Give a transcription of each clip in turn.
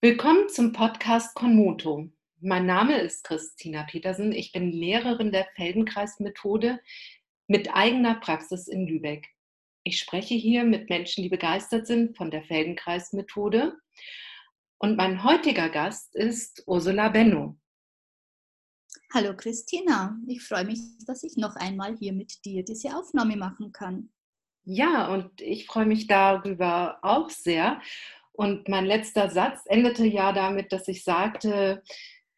Willkommen zum Podcast Konmoto. Mein Name ist Christina Petersen. Ich bin Lehrerin der Feldenkreis-Methode mit eigener Praxis in Lübeck. Ich spreche hier mit Menschen, die begeistert sind von der Feldenkreis-Methode. Und mein heutiger Gast ist Ursula Benno. Hallo Christina, ich freue mich, dass ich noch einmal hier mit dir diese Aufnahme machen kann. Ja, und ich freue mich darüber auch sehr. Und mein letzter Satz endete ja damit, dass ich sagte,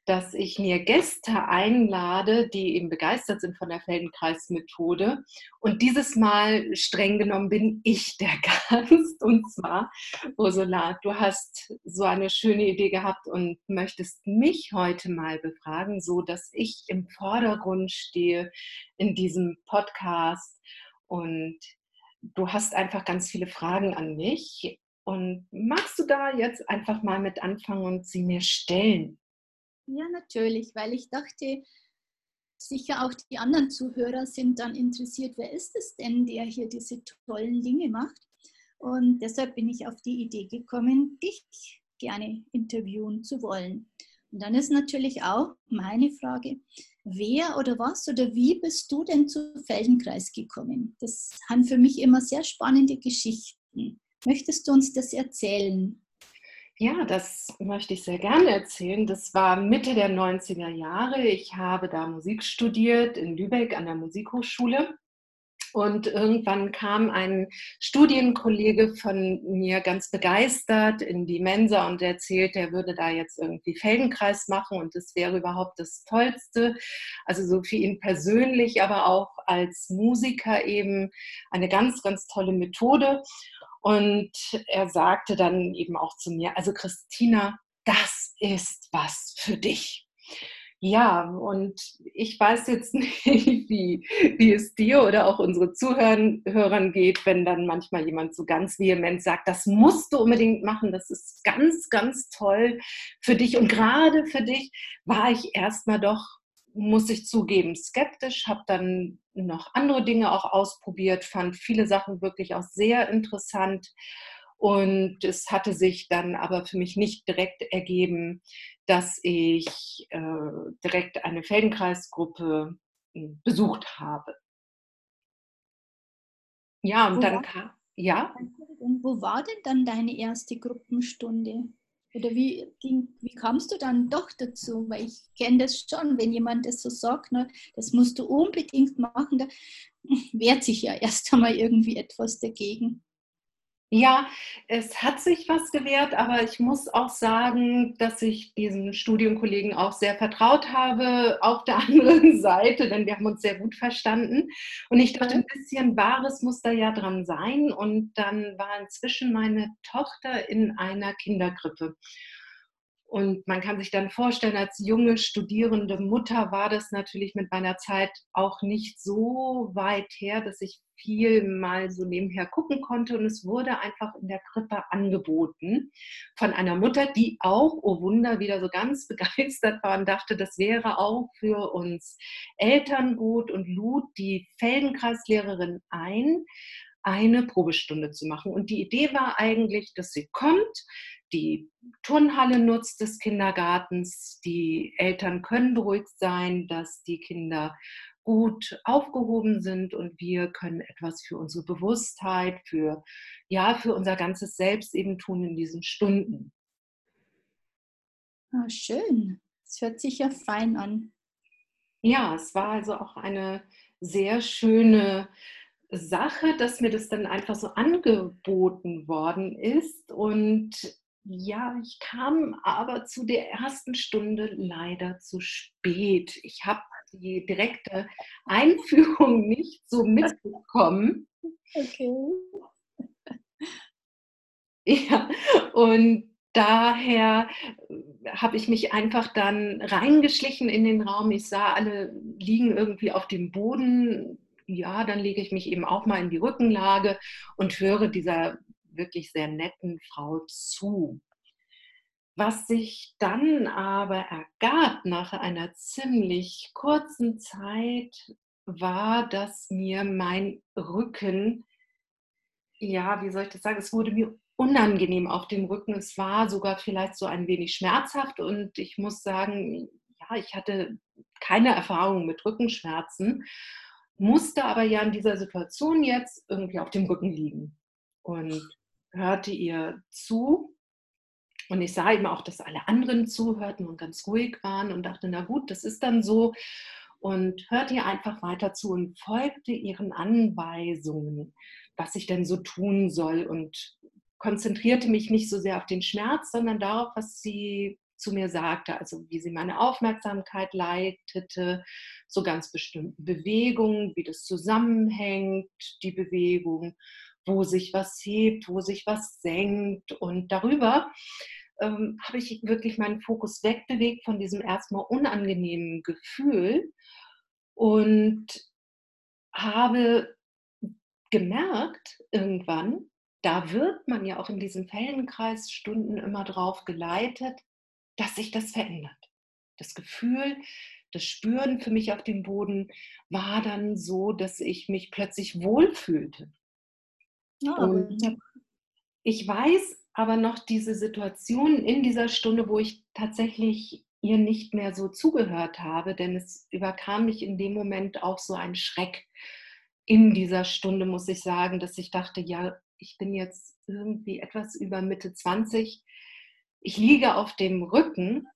dass ich mir Gäste einlade, die eben begeistert sind von der Feldenkreis-Methode. Und dieses Mal streng genommen bin ich der Gast. Und zwar, Ursula, du hast so eine schöne Idee gehabt und möchtest mich heute mal befragen, so dass ich im Vordergrund stehe in diesem Podcast. Und du hast einfach ganz viele Fragen an mich und magst du da jetzt einfach mal mit anfangen und sie mir stellen? Ja, natürlich, weil ich dachte, sicher auch die anderen Zuhörer sind dann interessiert, wer ist es denn, der hier diese tollen Dinge macht? Und deshalb bin ich auf die Idee gekommen, dich gerne interviewen zu wollen. Und dann ist natürlich auch meine Frage, wer oder was oder wie bist du denn zu Feldenkreis gekommen? Das sind für mich immer sehr spannende Geschichten. Möchtest du uns das erzählen? Ja, das möchte ich sehr gerne erzählen. Das war Mitte der 90er Jahre. Ich habe da Musik studiert in Lübeck an der Musikhochschule. Und irgendwann kam ein Studienkollege von mir ganz begeistert in die Mensa und erzählt, er würde da jetzt irgendwie Feldenkreis machen und das wäre überhaupt das Tollste. Also so für ihn persönlich, aber auch als Musiker eben eine ganz, ganz tolle Methode. Und er sagte dann eben auch zu mir, also Christina, das ist was für dich. Ja, und ich weiß jetzt nicht, wie, wie es dir oder auch unsere Zuhörern geht, wenn dann manchmal jemand so ganz vehement sagt, das musst du unbedingt machen, das ist ganz, ganz toll für dich. Und gerade für dich war ich erstmal doch muss ich zugeben, skeptisch, habe dann noch andere Dinge auch ausprobiert, fand viele Sachen wirklich auch sehr interessant. Und es hatte sich dann aber für mich nicht direkt ergeben, dass ich äh, direkt eine Feldenkreisgruppe hm, besucht habe. Ja, und wo dann kam, ja. Wo war denn dann deine erste Gruppenstunde? Oder wie, wie kamst du dann doch dazu? Weil ich kenne das schon, wenn jemand das so sagt, ne, das musst du unbedingt machen, da wehrt sich ja erst einmal irgendwie etwas dagegen. Ja, es hat sich was gewährt, aber ich muss auch sagen, dass ich diesen Studienkollegen auch sehr vertraut habe auf der anderen Seite, denn wir haben uns sehr gut verstanden. Und ich dachte, ein bisschen Wahres muss da ja dran sein. Und dann war inzwischen meine Tochter in einer Kindergrippe. Und man kann sich dann vorstellen, als junge studierende Mutter war das natürlich mit meiner Zeit auch nicht so weit her, dass ich viel mal so nebenher gucken konnte. Und es wurde einfach in der Krippe angeboten von einer Mutter, die auch, oh Wunder, wieder so ganz begeistert war und dachte, das wäre auch für uns Eltern gut und lud die Feldenkreislehrerin ein, eine Probestunde zu machen. Und die Idee war eigentlich, dass sie kommt, die Turnhalle nutzt des Kindergartens. Die Eltern können beruhigt sein, dass die Kinder gut aufgehoben sind und wir können etwas für unsere Bewusstheit, für ja, für unser ganzes Selbst eben tun in diesen Stunden. Ah, schön. Es hört sich ja fein an. Ja, es war also auch eine sehr schöne Sache, dass mir das dann einfach so angeboten worden ist und ja, ich kam aber zu der ersten Stunde leider zu spät. Ich habe die direkte Einführung nicht so mitbekommen. Okay. Ja, und daher habe ich mich einfach dann reingeschlichen in den Raum. Ich sah, alle liegen irgendwie auf dem Boden. Ja, dann lege ich mich eben auch mal in die Rückenlage und höre dieser wirklich sehr netten Frau zu. Was sich dann aber ergab nach einer ziemlich kurzen Zeit, war, dass mir mein Rücken, ja, wie soll ich das sagen, es wurde mir unangenehm auf dem Rücken. Es war sogar vielleicht so ein wenig schmerzhaft und ich muss sagen, ja, ich hatte keine Erfahrung mit Rückenschmerzen, musste aber ja in dieser Situation jetzt irgendwie auf dem Rücken liegen und hörte ihr zu. Und ich sah eben auch, dass alle anderen zuhörten und ganz ruhig waren und dachte, na gut, das ist dann so. Und hörte ihr einfach weiter zu und folgte ihren Anweisungen, was ich denn so tun soll und konzentrierte mich nicht so sehr auf den Schmerz, sondern darauf, was sie zu mir sagte, also wie sie meine Aufmerksamkeit leitete, so ganz bestimmten Bewegungen, wie das zusammenhängt, die Bewegung, wo sich was hebt, wo sich was senkt. Und darüber ähm, habe ich wirklich meinen Fokus wegbewegt von diesem erstmal unangenehmen Gefühl und habe gemerkt irgendwann, da wird man ja auch in diesen Feldenkreisstunden immer drauf geleitet, dass sich das verändert. Das Gefühl, das Spüren für mich auf dem Boden war dann so, dass ich mich plötzlich wohlfühlte. Ja, ich weiß aber noch diese Situation in dieser Stunde, wo ich tatsächlich ihr nicht mehr so zugehört habe, denn es überkam mich in dem Moment auch so ein Schreck in dieser Stunde, muss ich sagen, dass ich dachte, ja, ich bin jetzt irgendwie etwas über Mitte 20, ich liege auf dem Rücken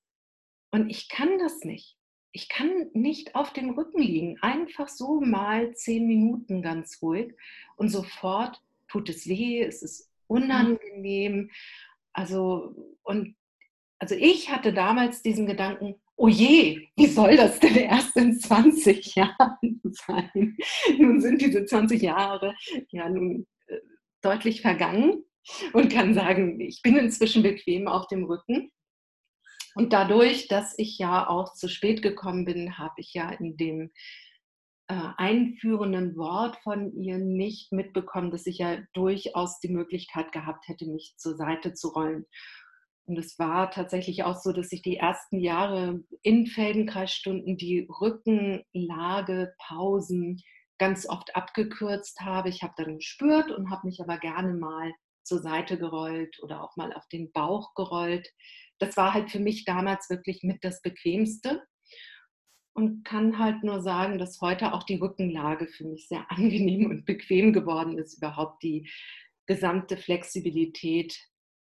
und ich kann das nicht. Ich kann nicht auf dem Rücken liegen, einfach so mal zehn Minuten ganz ruhig und sofort tut es weh, es ist unangenehm. Also, und also ich hatte damals diesen Gedanken, oh je, wie soll das denn erst in 20 Jahren sein? Nun sind diese 20 Jahre ja nun äh, deutlich vergangen und kann sagen, ich bin inzwischen bequem auf dem Rücken. Und dadurch, dass ich ja auch zu spät gekommen bin, habe ich ja in dem äh, einführenden Wort von ihr nicht mitbekommen, dass ich ja durchaus die Möglichkeit gehabt hätte, mich zur Seite zu rollen. Und es war tatsächlich auch so, dass ich die ersten Jahre in Feldenkreisstunden die Rückenlage, Pausen ganz oft abgekürzt habe. Ich habe dann gespürt und habe mich aber gerne mal zur Seite gerollt oder auch mal auf den Bauch gerollt. Das war halt für mich damals wirklich mit das Bequemste und kann halt nur sagen, dass heute auch die Rückenlage für mich sehr angenehm und bequem geworden ist, überhaupt die gesamte Flexibilität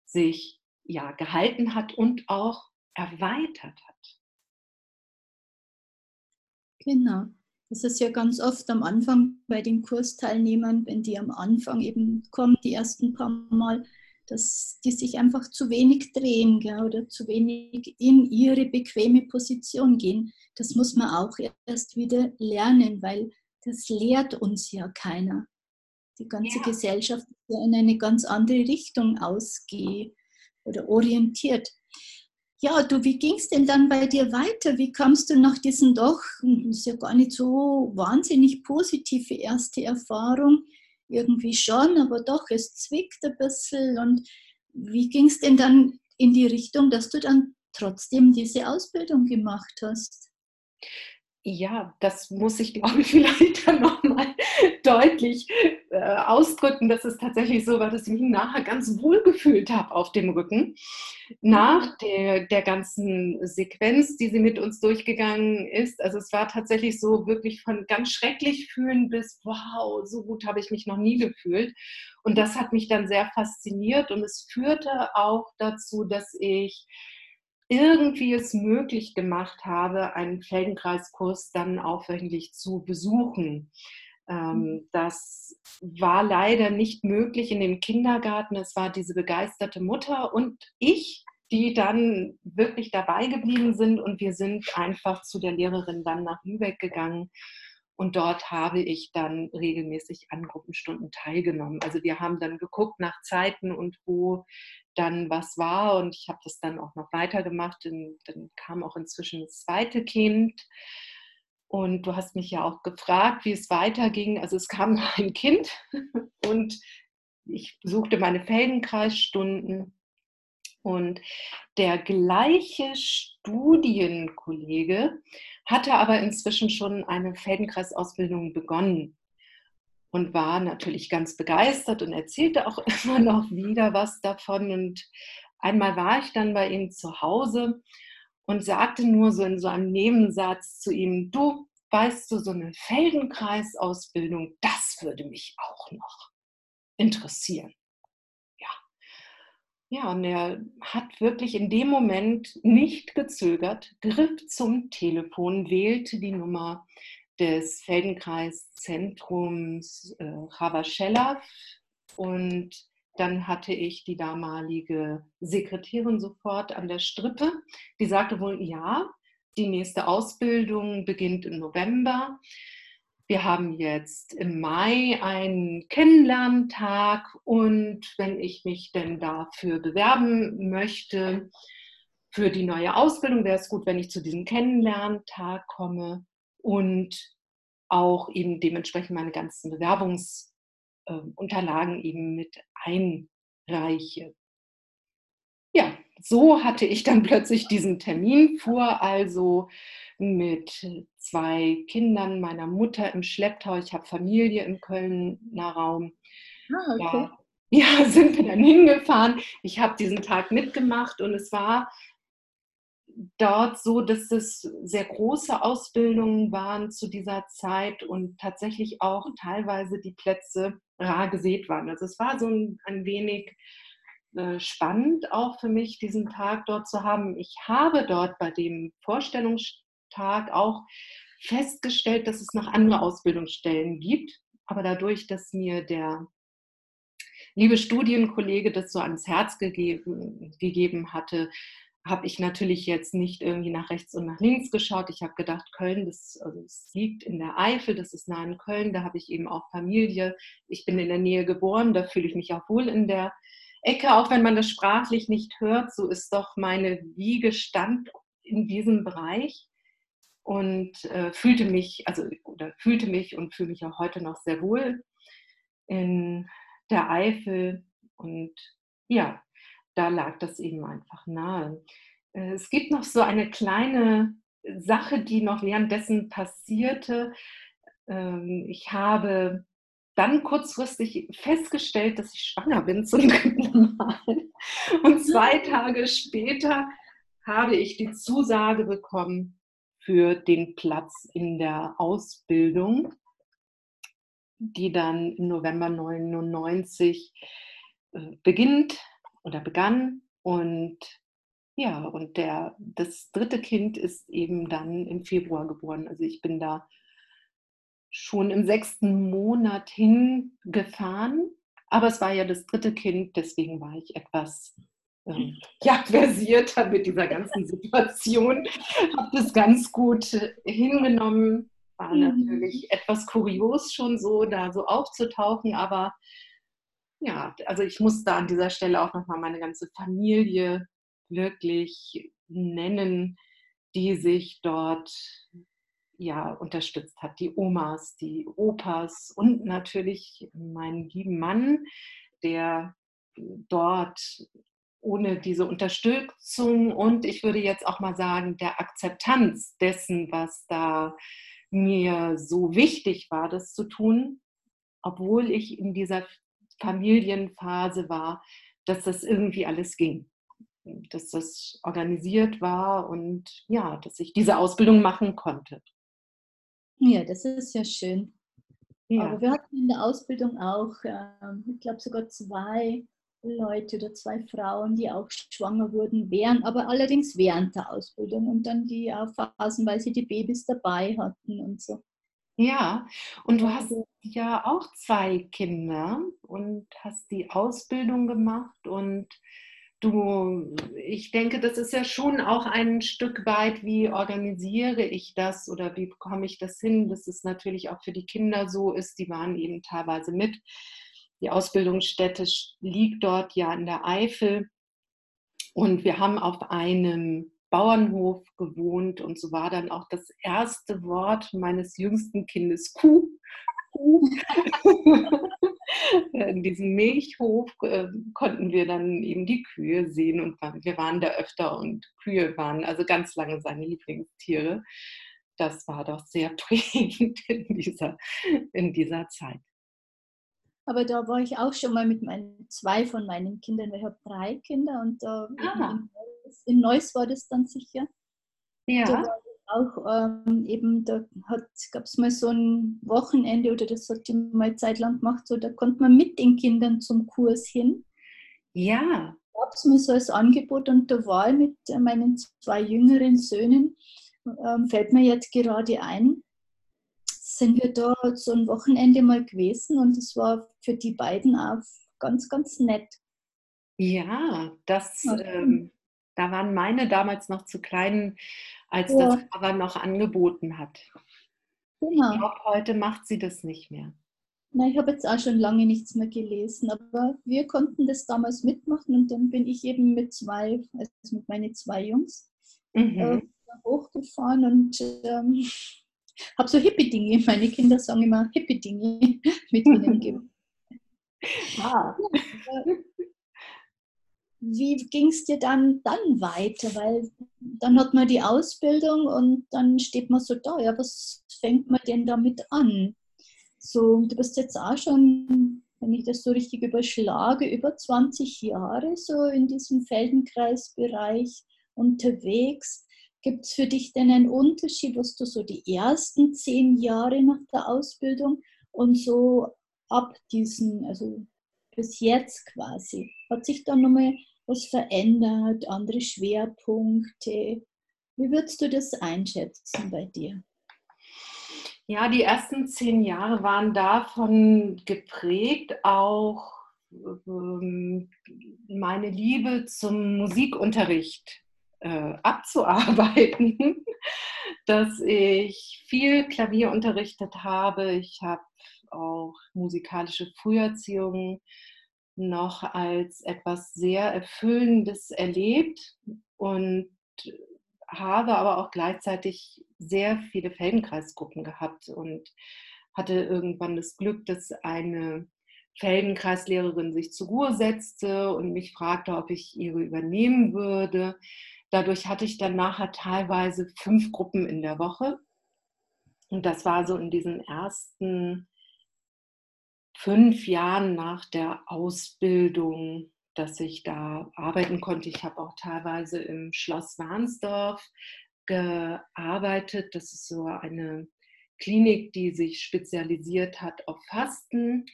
sich ja gehalten hat und auch erweitert hat. Genau. Das ist ja ganz oft am Anfang bei den Kursteilnehmern, wenn die am Anfang eben kommen, die ersten paar Mal, dass die sich einfach zu wenig drehen gell, oder zu wenig in ihre bequeme Position gehen. Das muss man auch erst wieder lernen, weil das lehrt uns ja keiner. Die ganze ja. Gesellschaft ist ja in eine ganz andere Richtung ausgeht oder orientiert. Ja, du, wie ging es denn dann bei dir weiter? Wie kamst du nach diesem doch, hm, das ist ja gar nicht so wahnsinnig positive erste Erfahrung, irgendwie schon, aber doch, es zwickt ein bisschen. Und wie ging es denn dann in die Richtung, dass du dann trotzdem diese Ausbildung gemacht hast? Ja, das muss ich, glaube ich, vielleicht dann nochmal deutlich äh, ausdrücken, dass es tatsächlich so war, dass ich mich nachher ganz wohl gefühlt habe auf dem Rücken. Nach mhm. der, der ganzen Sequenz, die sie mit uns durchgegangen ist. Also es war tatsächlich so wirklich von ganz schrecklich fühlen bis, wow, so gut habe ich mich noch nie gefühlt. Und das hat mich dann sehr fasziniert und es führte auch dazu, dass ich irgendwie es möglich gemacht habe, einen Feldenkreiskurs dann auch wöchentlich zu besuchen. Ähm, mhm. das war leider nicht möglich in dem Kindergarten. Es war diese begeisterte Mutter und ich, die dann wirklich dabei geblieben sind und wir sind einfach zu der Lehrerin dann nach Lübeck gegangen und dort habe ich dann regelmäßig an Gruppenstunden teilgenommen. Also wir haben dann geguckt nach Zeiten und wo dann was war. Und ich habe das dann auch noch weitergemacht. Und dann kam auch inzwischen das zweite Kind. Und du hast mich ja auch gefragt, wie es weiterging. Also es kam ein Kind und ich besuchte meine Feldenkreisstunden. Und der gleiche Studienkollege hatte aber inzwischen schon eine Feldenkreisausbildung begonnen. und war natürlich ganz begeistert und erzählte auch immer noch wieder was davon. Und einmal war ich dann bei ihm zu Hause und sagte nur so in so einem Nebensatz zu ihm, du weißt du, so eine Feldenkreisausbildung, das würde mich auch noch interessieren. Ja. Ja, und er hat wirklich in dem Moment nicht gezögert, griff zum Telefon, wählte die Nummer des Feldenkreiszentrums äh, Ravachella und dann hatte ich die damalige Sekretärin sofort an der Strippe, die sagte wohl, ja, die nächste Ausbildung beginnt im November. Wir haben jetzt im Mai einen Kennenlerntag und wenn ich mich denn dafür bewerben möchte, für die neue Ausbildung, wäre es gut, wenn ich zu diesem Kennenlerntag komme und auch eben dementsprechend meine ganzen Bewerbungsunterlagen eben mit einreiche. Ja, so hatte ich dann plötzlich diesen Termin, fuhr also mit zwei Kindern meiner Mutter im Schlepptau. Ich habe Familie im Kölner Raum. Ah, okay. ja, ja, sind wir dann hingefahren. Ich habe diesen Tag mitgemacht und es war dort so, dass es sehr große Ausbildungen waren zu dieser Zeit und tatsächlich auch teilweise die Plätze rar gesät waren. Also es war so ein, ein wenig äh, spannend auch für mich, diesen Tag dort zu haben. Ich habe dort bei dem Vorstellungstag auch festgestellt, dass es noch andere Ausbildungsstellen gibt. Aber dadurch, dass mir der liebe Studienkollege das so ans Herz gegeben, gegeben hatte, habe ich natürlich jetzt nicht irgendwie nach rechts und nach links geschaut. Ich habe gedacht, Köln, das, also das liegt in der Eifel, das ist nah in Köln, da habe ich eben auch Familie. Ich bin in der Nähe geboren, da fühle ich mich auch wohl in der Ecke, auch wenn man das sprachlich nicht hört. So ist doch meine Wiege stand in diesem Bereich und äh, fühlte mich, also oder fühlte mich und fühle mich auch heute noch sehr wohl in der Eifel und ja, da lag das eben einfach nahe. Äh, es gibt noch so eine kleine Sache, die noch währenddessen passierte. Ähm, ich habe dann kurzfristig festgestellt, dass ich schwanger bin zum dritten Mal. Und zwei Tage später habe ich die Zusage bekommen für den Platz in der Ausbildung, die dann im November 99 äh, beginnt oder begann. Und ja, und der, das dritte Kind ist eben dann im Februar geboren. Also ich bin da schon im sechsten Monat hingefahren. Aber es war ja das dritte Kind, deswegen war ich etwas ähm, ja, versierter mit dieser ganzen Situation. Habe das ganz gut hingenommen. War mhm. natürlich etwas kurios schon so, da so aufzutauchen, aber ja, also ich muss da an dieser Stelle auch nochmal meine ganze Familie wirklich nennen, die sich dort ja unterstützt hat. Die Omas, die Opas und natürlich meinen lieben Mann, der dort ohne diese Unterstützung und ich würde jetzt auch mal sagen, der Akzeptanz dessen, was da mir so wichtig war, das zu tun, obwohl ich in dieser Familienphase war, dass das irgendwie alles ging. Dass das organisiert war und ja, dass ich diese Ausbildung machen konnte. Ja, das ist ja schön. Ja. Aber wir hatten in der Ausbildung auch, ähm, ich glaube sogar zwei Leute oder zwei Frauen, die auch schwanger wurden, während, aber allerdings während der Ausbildung und dann die auch phasenweise die Babys dabei hatten und so. Ja, und du hast ja auch zwei Kinder und hast die Ausbildung gemacht und du, ich denke, das ist ja schon auch ein Stück weit, wie organisiere ich das oder wie bekomme ich das hin, dass es natürlich auch für die Kinder so ist, die waren eben teilweise mit. Die Ausbildungsstätte liegt dort ja in der Eifel und wir haben auf einem Bauernhof gewohnt und so war dann auch das erste Wort meines jüngsten Kindes Kuh. In diesem Milchhof äh, konnten wir dann eben die Kühe sehen und wir waren da öfter und Kühe waren also ganz lange seine Lieblingstiere. Das war doch sehr prägend in dieser, in dieser Zeit. aber da war ich auch schon mal mit meinen zwei von meinen Kindern, weil ich habe drei Kinder und da ah. in, Neuss, in Neuss war das dann sicher. Ja. Da war auch ähm, eben, da gab es mal so ein Wochenende oder das hat ich mal Zeit lang gemacht, so da konnte man mit den Kindern zum Kurs hin. Ja. Da gab es mir so als Angebot und da war ich mit meinen zwei jüngeren Söhnen, ähm, fällt mir jetzt gerade ein, sind wir da so ein Wochenende mal gewesen und es war für die beiden auch ganz, ganz nett. Ja, das, ähm, da waren meine damals noch zu klein, als ja. das aber noch angeboten hat. Genau. Ich glaube, heute macht sie das nicht mehr. Na, ich habe jetzt auch schon lange nichts mehr gelesen, aber wir konnten das damals mitmachen und dann bin ich eben mit zwei, also mit meinen zwei Jungs, mhm. äh, hochgefahren und ähm, habe so Hippie-Dinge. Meine Kinder sagen immer Hippie-Dinge mit ihnen gegeben. ah. Wie ging es dir dann, dann weiter? Weil dann hat man die Ausbildung und dann steht man so da, ja, was fängt man denn damit an? So, du bist jetzt auch schon, wenn ich das so richtig überschlage, über 20 Jahre so in diesem Feldenkreisbereich unterwegs. Gibt es für dich denn einen Unterschied, was du so die ersten zehn Jahre nach der Ausbildung und so ab diesen, also bis jetzt quasi, hat sich da nochmal was verändert, andere Schwerpunkte? Wie würdest du das einschätzen bei dir? Ja, die ersten zehn Jahre waren davon geprägt, auch ähm, meine Liebe zum Musikunterricht äh, abzuarbeiten, dass ich viel Klavier unterrichtet habe. Ich habe auch musikalische Früherziehung noch als etwas sehr Erfüllendes erlebt und habe aber auch gleichzeitig sehr viele Feldenkreisgruppen gehabt und hatte irgendwann das Glück, dass eine Feldenkreislehrerin sich zur Ruhe setzte und mich fragte, ob ich ihre übernehmen würde. Dadurch hatte ich dann nachher teilweise fünf Gruppen in der Woche. Und das war so in diesen ersten fünf Jahren nach der Ausbildung, dass ich da arbeiten konnte. Ich habe auch teilweise im Schloss Warnsdorf gearbeitet. Das ist so eine Klinik, die sich spezialisiert hat auf Fasten.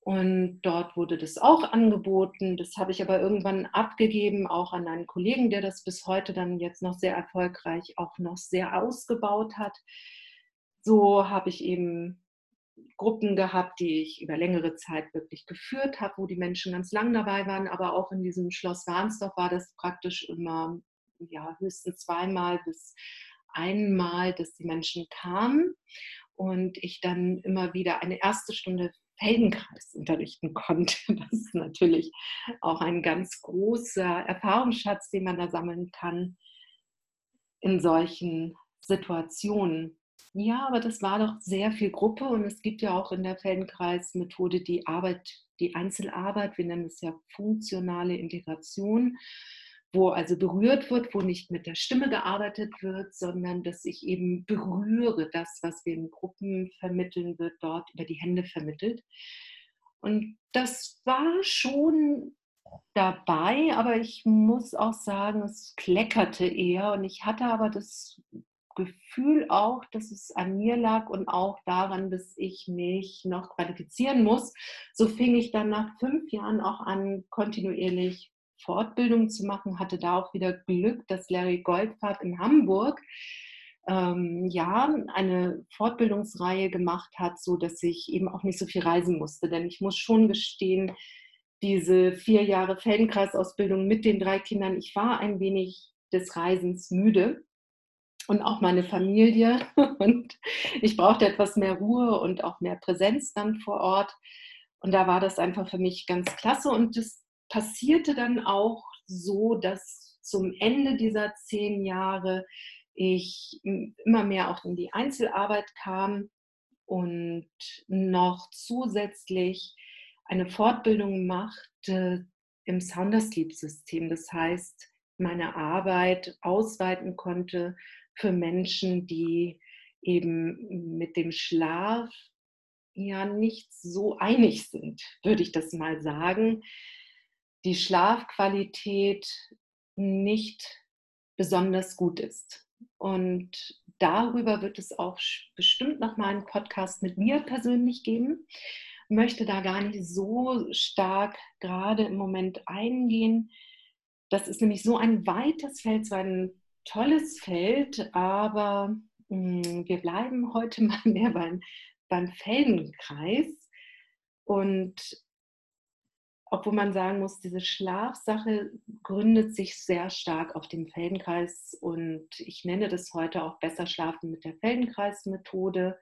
Und dort wurde das auch angeboten. Das habe ich aber irgendwann abgegeben, auch an einen Kollegen, der das bis heute dann jetzt noch sehr erfolgreich auch noch sehr ausgebaut hat. So habe ich eben Gruppen gehabt, die ich über längere Zeit wirklich geführt habe, wo die Menschen ganz lang dabei waren. Aber auch in diesem Schloss Warnsdorf war das praktisch immer ja, höchstens zweimal bis einmal, dass die Menschen kamen und ich dann immer wieder eine erste Stunde Feldenkreis unterrichten konnte. Das ist natürlich auch ein ganz großer Erfahrungsschatz, den man da sammeln kann in solchen Situationen. Ja, aber das war doch sehr viel Gruppe und es gibt ja auch in der Feldenkreis-Methode die Arbeit, die Einzelarbeit, wir nennen es ja funktionale Integration, wo also berührt wird, wo nicht mit der Stimme gearbeitet wird, sondern dass ich eben berühre, das, was wir in Gruppen vermitteln, wird dort über die Hände vermittelt. Und das war schon dabei, aber ich muss auch sagen, es kleckerte eher und ich hatte aber das Gefühl auch, dass es an mir lag und auch daran, dass ich mich noch qualifizieren muss. So fing ich dann nach fünf Jahren auch an, kontinuierlich Fortbildung zu machen, hatte da auch wieder Glück, dass Larry Goldfahrt in Hamburg ähm, ja eine Fortbildungsreihe gemacht hat, so dass ich eben auch nicht so viel reisen musste. Denn ich muss schon gestehen, diese vier Jahre Feldenkreisausbildung mit den drei Kindern, ich war ein wenig des Reisens müde und auch meine Familie. Und ich brauchte etwas mehr Ruhe und auch mehr Präsenz dann vor Ort. Und da war das einfach für mich ganz klasse. Und das passierte dann auch so, dass zum Ende dieser zehn Jahre ich immer mehr auch in die Einzelarbeit kam und noch zusätzlich eine Fortbildung machte im Soundersleep-System. Das heißt, meine Arbeit ausweiten konnte für Menschen, die eben mit dem Schlaf ja nicht so einig sind, würde ich das mal sagen. Die Schlafqualität nicht besonders gut ist. Und darüber wird es auch bestimmt noch mal einen Podcast mit mir persönlich geben. Möchte da gar nicht so stark gerade im Moment eingehen. Das ist nämlich so ein weites Feld, so ein tolles Feld, aber mh, hm, wir bleiben heute mal mehr beim, beim Feldenkreis. Und obwohl man sagen muss, diese Schlafsache gründet sich sehr stark auf dem Feldenkreis und ich nenne das heute auch besser schlafen mit der Feldenkreismethode,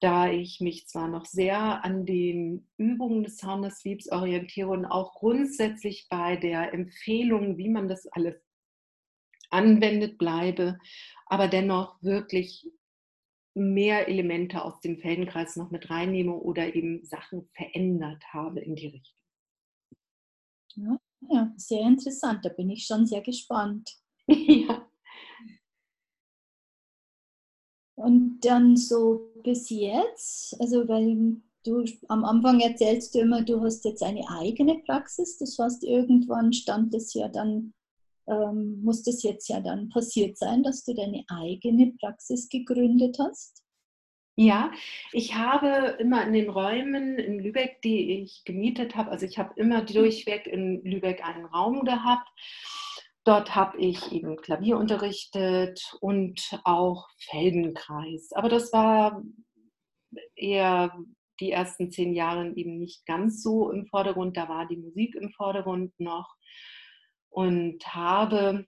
da ich mich zwar noch sehr an den Übungen des Sound Sleeps orientiere und auch grundsätzlich bei der Empfehlung, wie man das alles anwendet, bleibe, aber dennoch wirklich mehr Elemente aus dem Feldenkreis noch mit reinnehme oder eben Sachen verändert habe in die Richtung. Ja, ja, sehr interessant. Da bin ich schon sehr gespannt. ja. Und dann so bis jetzt, also weil du am Anfang erzählst du immer, du hast jetzt eine eigene Praxis. Das heißt, irgendwann stand es ja dann, ähm, muss das jetzt ja dann passiert sein, dass du deine eigene Praxis gegründet hast. Ja, ich habe immer in den Räumen in Lübeck, die ich gemietet habe, also ich habe immer mhm. durchweg in Lübeck einen Raum gehabt. Dort habe ich eben Klavier unterrichtet und auch Feldenkreis. Aber das war eher die ersten zehn Jahre eben nicht ganz so im Vordergrund. Da war die Musik im Vordergrund noch und habe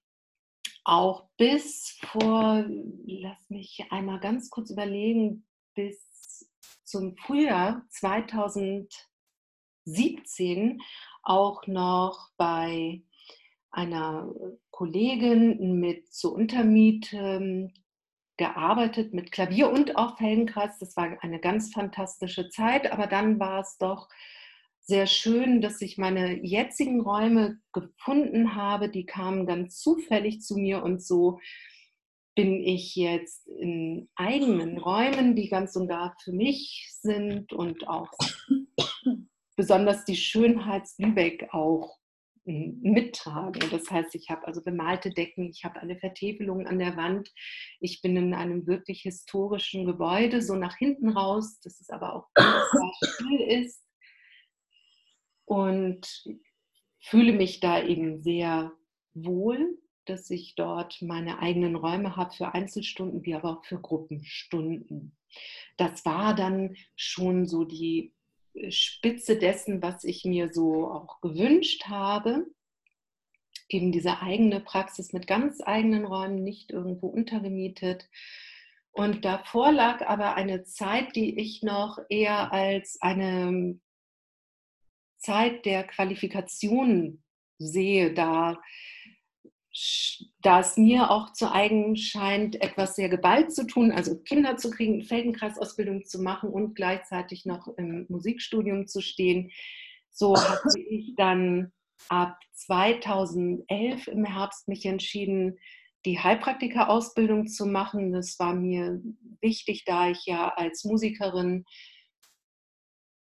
auch bis vor, lass mich einmal ganz kurz überlegen, bis zum Frühjahr 2017 auch noch bei einer Kollegin mit zur Untermiete gearbeitet mit Klavier und auch Feldenkreis. Das war eine ganz fantastische Zeit, aber dann war es doch sehr schön, dass ich meine jetzigen Räume gefunden habe. Die kamen ganz zufällig zu mir und so bin ich jetzt in eigenen Räumen, die ganz und gar für mich sind und auch besonders die Schönheits-Lübeck auch mittragen. Das heißt, ich habe also bemalte Decken, ich habe eine Vertäfelung an der Wand. Ich bin in einem wirklich historischen Gebäude, so nach hinten raus, dass es aber auch ganz still ist. Und fühle mich da eben sehr wohl dass ich dort meine eigenen Räume habe für Einzelstunden, wie aber auch für Gruppenstunden. Das war dann schon so die äh, Spitze dessen, was ich mir so auch gewünscht habe. Eben diese eigene Praxis mit ganz eigenen Räumen, nicht irgendwo untergemietet. Und davor lag aber eine Zeit, die ich noch eher als eine Zeit der Qualifikation sehe, da da es mir auch zu eigen scheint, etwas sehr geballt zu tun, also Kinder zu kriegen, Feldenkreisausbildung zu machen und gleichzeitig noch im Musikstudium zu stehen, so habe ich dann ab 2011 im Herbst mich entschieden, die Heilpraktika-Ausbildung zu machen. Das war mir wichtig, da ich ja als Musikerin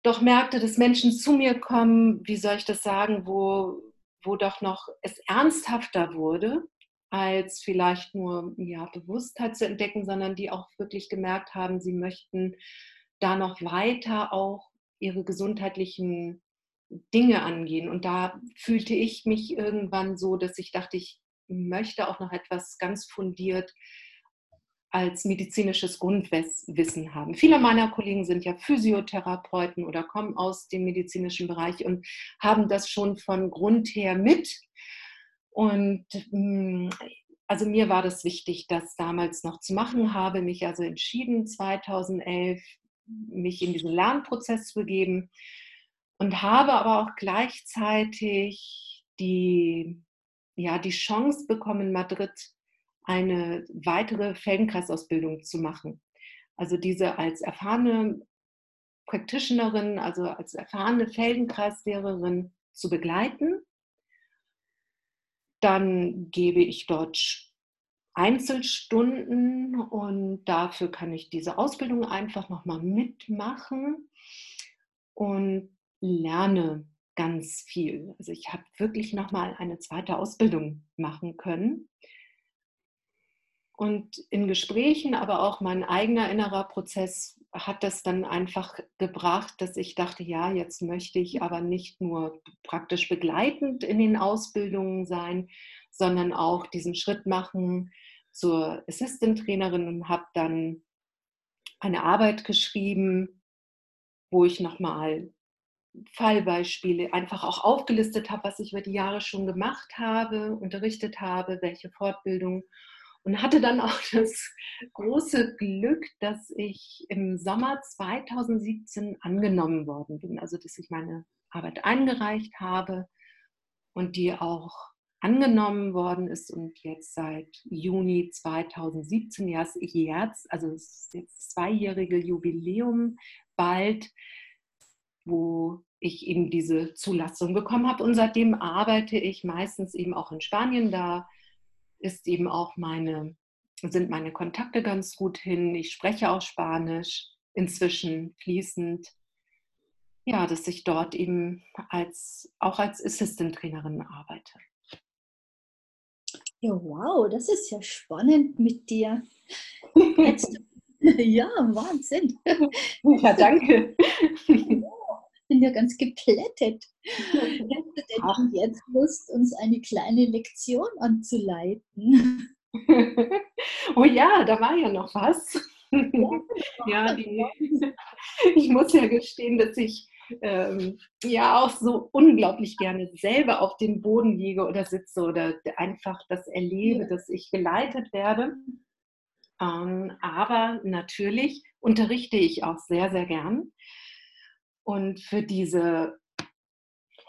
doch merkte, dass Menschen zu mir kommen, wie soll ich das sagen, wo wo doch noch es ernsthafter wurde, als vielleicht nur ja, Bewusstheit zu entdecken, sondern die auch wirklich gemerkt haben, sie möchten da noch weiter auch ihre gesundheitlichen Dinge angehen. Und da fühlte ich mich irgendwann so, dass ich dachte, ich möchte auch noch etwas ganz fundiert als medizinisches Grundwissen haben. Viele meiner Kollegen sind ja Physiotherapeuten oder kommen aus dem medizinischen Bereich und haben das schon von Grund her mit. Und mm, also mir war das wichtig, das damals noch zu machen, habe mich also entschieden, 2011 mich in diesen Lernprozess zu begeben und habe aber auch gleichzeitig die, ja, die Chance bekommen, Madrid eine weitere Feldenkreisausbildung zu machen. Also diese als erfahrene Practitionerin, also als erfahrene Feldenkreislehrerin zu begleiten. Dann gebe ich dort Einzelstunden und dafür kann ich diese Ausbildung einfach nochmal mitmachen und lerne ganz viel. Also ich habe wirklich nochmal eine zweite Ausbildung machen können. Und in Gesprächen, aber auch mein eigener innerer Prozess hat das dann einfach gebracht, dass ich dachte, ja, jetzt möchte ich aber nicht nur praktisch begleitend in den Ausbildungen sein, sondern auch diesen Schritt machen zur Assistant-Trainerin und habe dann eine Arbeit geschrieben, wo ich nochmal Fallbeispiele einfach auch aufgelistet habe, was ich über die Jahre schon gemacht habe, unterrichtet habe, welche Fortbildung. Und hatte dann auch das große Glück, dass ich im Sommer 2017 angenommen worden bin. Also, dass ich meine Arbeit eingereicht habe und die auch angenommen worden ist und jetzt seit Juni 2017, ja, also es ist jetzt zweijährige Jubiläum bald, wo ich eben diese Zulassung bekommen habe. Und seitdem arbeite ich meistens eben auch in Spanien. Da ist eben auch meine, sind meine Kontakte ganz gut hin. Ich spreche auch Spanisch inzwischen fließend. Ja, dass ich dort eben als, auch als Assistant-Trainerin arbeite. Ja, wow, das ist ja spannend mit dir. ja, Wahnsinn. Ja, danke. Ich bin ja ganz geplättet. Hättest du denn jetzt Lust, uns eine kleine Lektion anzuleiten? oh ja, da war ja noch was. Ja, ja die, ich muss ja gestehen, dass ich ähm, ja auch so unglaublich gerne selber auf dem Boden liege oder sitze oder einfach das erlebe, dass ich geleitet werde. Ähm, aber natürlich unterrichte ich auch sehr, sehr gern. Und für diese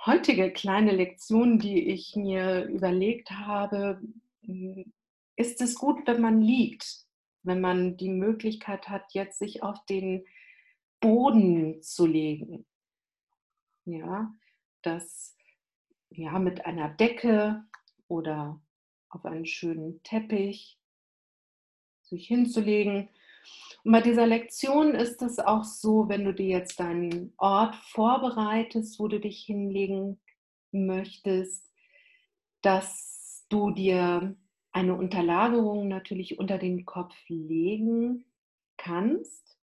heutige kleine Lektion, die ich mir überlegt habe, ist es gut, wenn man liegt, wenn man die Möglichkeit hat, jetzt sich auf den Boden zu legen ja, das ja mit einer Decke oder auf einen schönen Teppich sich hinzulegen. Und bei dieser Lektion ist es auch so, wenn du dir jetzt deinen Ort vorbereitest, wo du dich hinlegen möchtest, dass du dir eine Unterlagerung natürlich unter den Kopf legen kannst,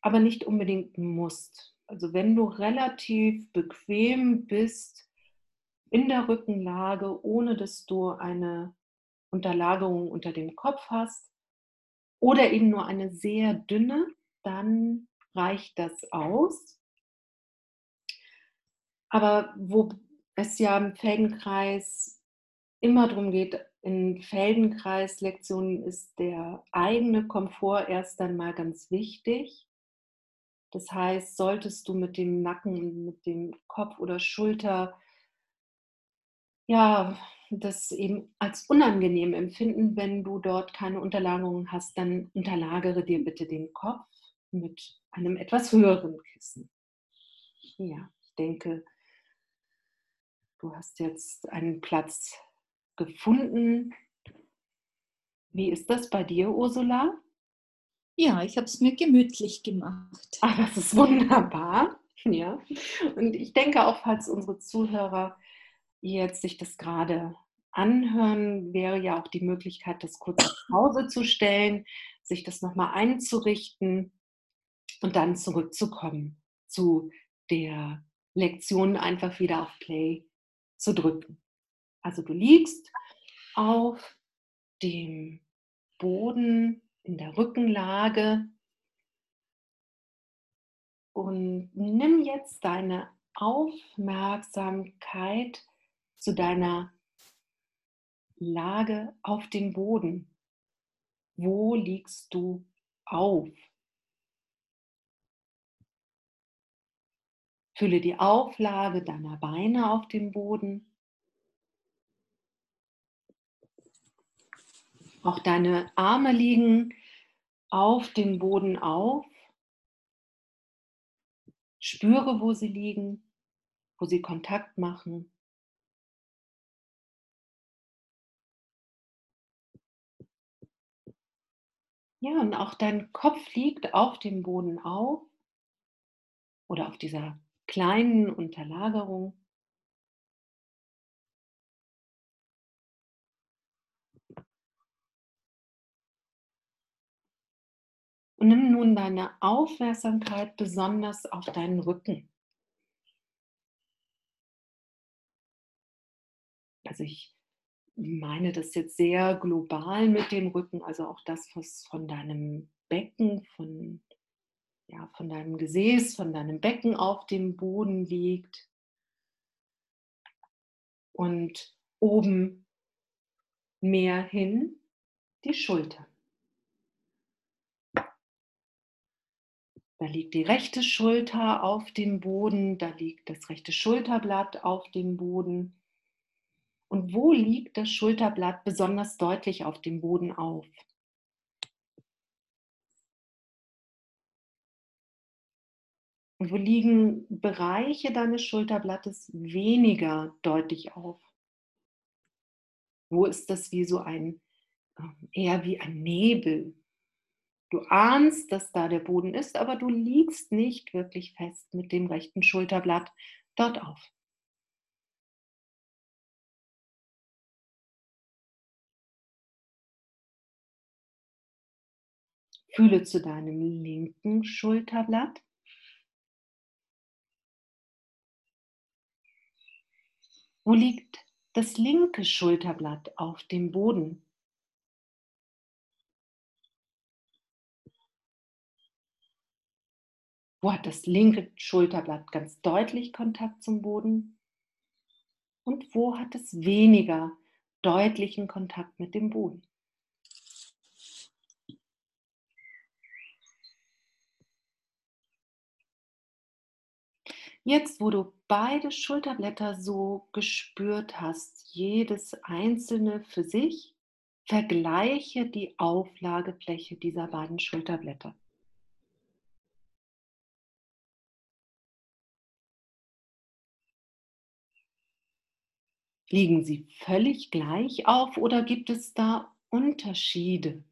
aber nicht unbedingt musst. Also wenn du relativ bequem bist in der Rückenlage, ohne dass du eine Unterlagerung unter dem Kopf hast oder eben nur eine sehr dünne, dann reicht das aus. Aber wo es ja im Feldenkreis immer darum geht, in Feldenkreis-Lektionen ist der eigene Komfort erst einmal ganz wichtig. Das heißt, solltest du mit dem Nacken, mit dem Kopf oder Schulter, ja, das eben als unangenehm empfinden, wenn du dort keine Unterlagerungen hast, dann unterlagere dir bitte den Kopf mit einem etwas höheren Kissen. Ja, ich denke, du hast jetzt einen Platz gefunden. Wie ist das bei dir, Ursula? Ja, ich habe es mir gemütlich gemacht. Ah, das ist wunderbar. Ja. Und ich denke auch, falls unsere Zuhörer jetzt sich das gerade anhören, wäre ja auch die Möglichkeit, das kurz auf Pause zu stellen, sich das nochmal einzurichten und dann zurückzukommen zu der Lektion einfach wieder auf Play zu drücken. Also du liegst auf dem Boden in der Rückenlage. Und nimm jetzt deine Aufmerksamkeit zu deiner Lage auf dem Boden. Wo liegst du auf? Fühle die Auflage deiner Beine auf dem Boden. Auch deine Arme liegen auf dem Boden auf. Spüre, wo sie liegen, wo sie Kontakt machen. Ja, und auch dein Kopf liegt auf dem Boden auf oder auf dieser kleinen Unterlagerung. Und nimm nun deine Aufmerksamkeit besonders auf deinen Rücken. Also ich meine das jetzt sehr global mit dem Rücken, also auch das, was von deinem Becken, von, ja, von deinem Gesäß, von deinem Becken auf dem Boden liegt. Und oben mehr hin die Schultern. Da liegt die rechte Schulter auf dem Boden, da liegt das rechte Schulterblatt auf dem Boden. Und wo liegt das Schulterblatt besonders deutlich auf dem Boden auf? Und wo liegen Bereiche deines Schulterblattes weniger deutlich auf? Wo ist das wie so ein, ähm, eher wie ein Nebel? Du ahnst, dass da der Boden ist, aber du liegst nicht wirklich fest mit dem rechten Schulterblatt dort auf. Fühle zu deinem linken Schulterblatt. Wo liegt das linke Schulterblatt auf dem Boden? Wo hat das linke Schulterblatt ganz deutlich Kontakt zum Boden? Und wo hat es weniger deutlichen Kontakt mit dem Boden? Jetzt, wo du beide Schulterblätter so gespürt hast, jedes einzelne für sich, vergleiche die Auflagefläche dieser beiden Schulterblätter. Liegen sie völlig gleich auf oder gibt es da Unterschiede?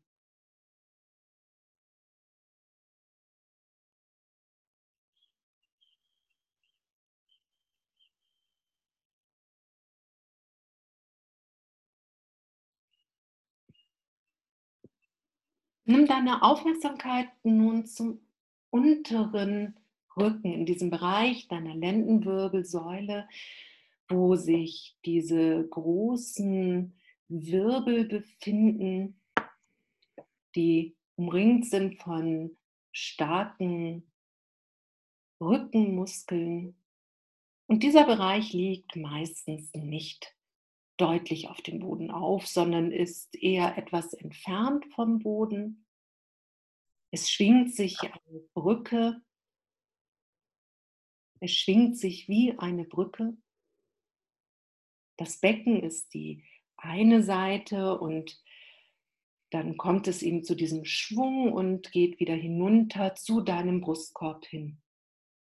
Nimm deine Aufmerksamkeit nun zum unteren Rücken, in diesem Bereich deiner Lendenwirbelsäule, wo sich diese großen Wirbel befinden, die umringt sind von starken Rückenmuskeln. Und dieser Bereich liegt meistens nicht deutlich auf dem Boden auf, sondern ist eher etwas entfernt vom Boden. Es schwingt sich eine Brücke. Es schwingt sich wie eine Brücke. Das Becken ist die eine Seite und dann kommt es eben zu diesem Schwung und geht wieder hinunter zu deinem Brustkorb hin.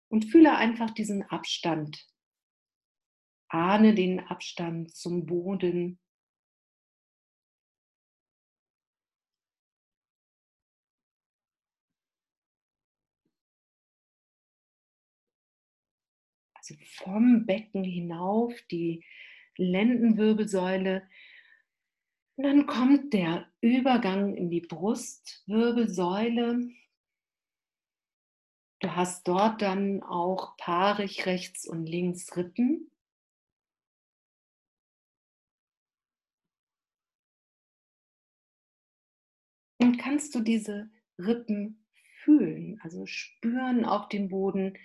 Und fühle einfach diesen Abstand Ahne den Abstand zum Boden. Also vom Becken hinauf die Lendenwirbelsäule. Und dann kommt der Übergang in die Brustwirbelsäule. Du hast dort dann auch paarig rechts und links Rippen. Und kannst du diese Rippen fühlen, also spüren auf dem Boden,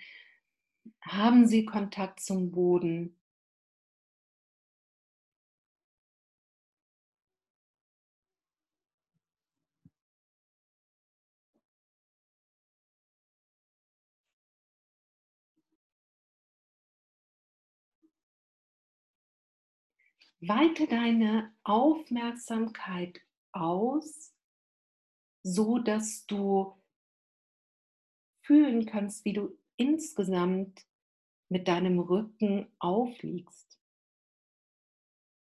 haben sie Kontakt zum Boden? Weite deine Aufmerksamkeit aus so dass du fühlen kannst, wie du insgesamt mit deinem Rücken aufliegst,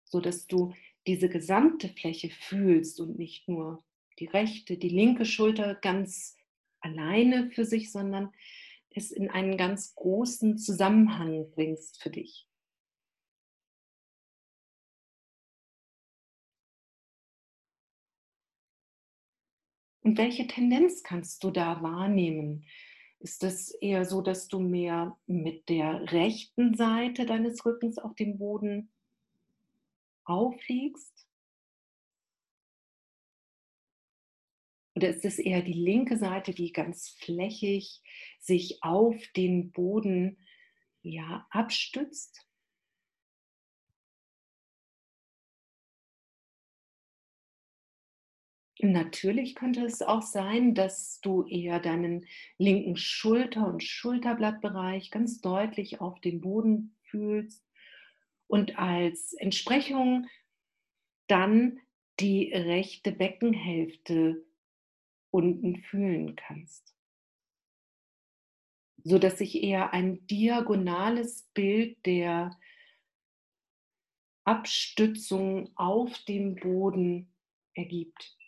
so dass du diese gesamte Fläche fühlst und nicht nur die rechte, die linke Schulter ganz alleine für sich, sondern es in einen ganz großen Zusammenhang bringst für dich. Und welche Tendenz kannst du da wahrnehmen? Ist es eher so, dass du mehr mit der rechten Seite deines Rückens auf dem Boden aufliegst? Oder ist es eher die linke Seite, die ganz flächig sich auf den Boden ja, abstützt? Natürlich könnte es auch sein, dass du eher deinen linken Schulter- und Schulterblattbereich ganz deutlich auf dem Boden fühlst und als Entsprechung dann die rechte Beckenhälfte unten fühlen kannst, so dass sich eher ein diagonales Bild der Abstützung auf dem Boden ergibt.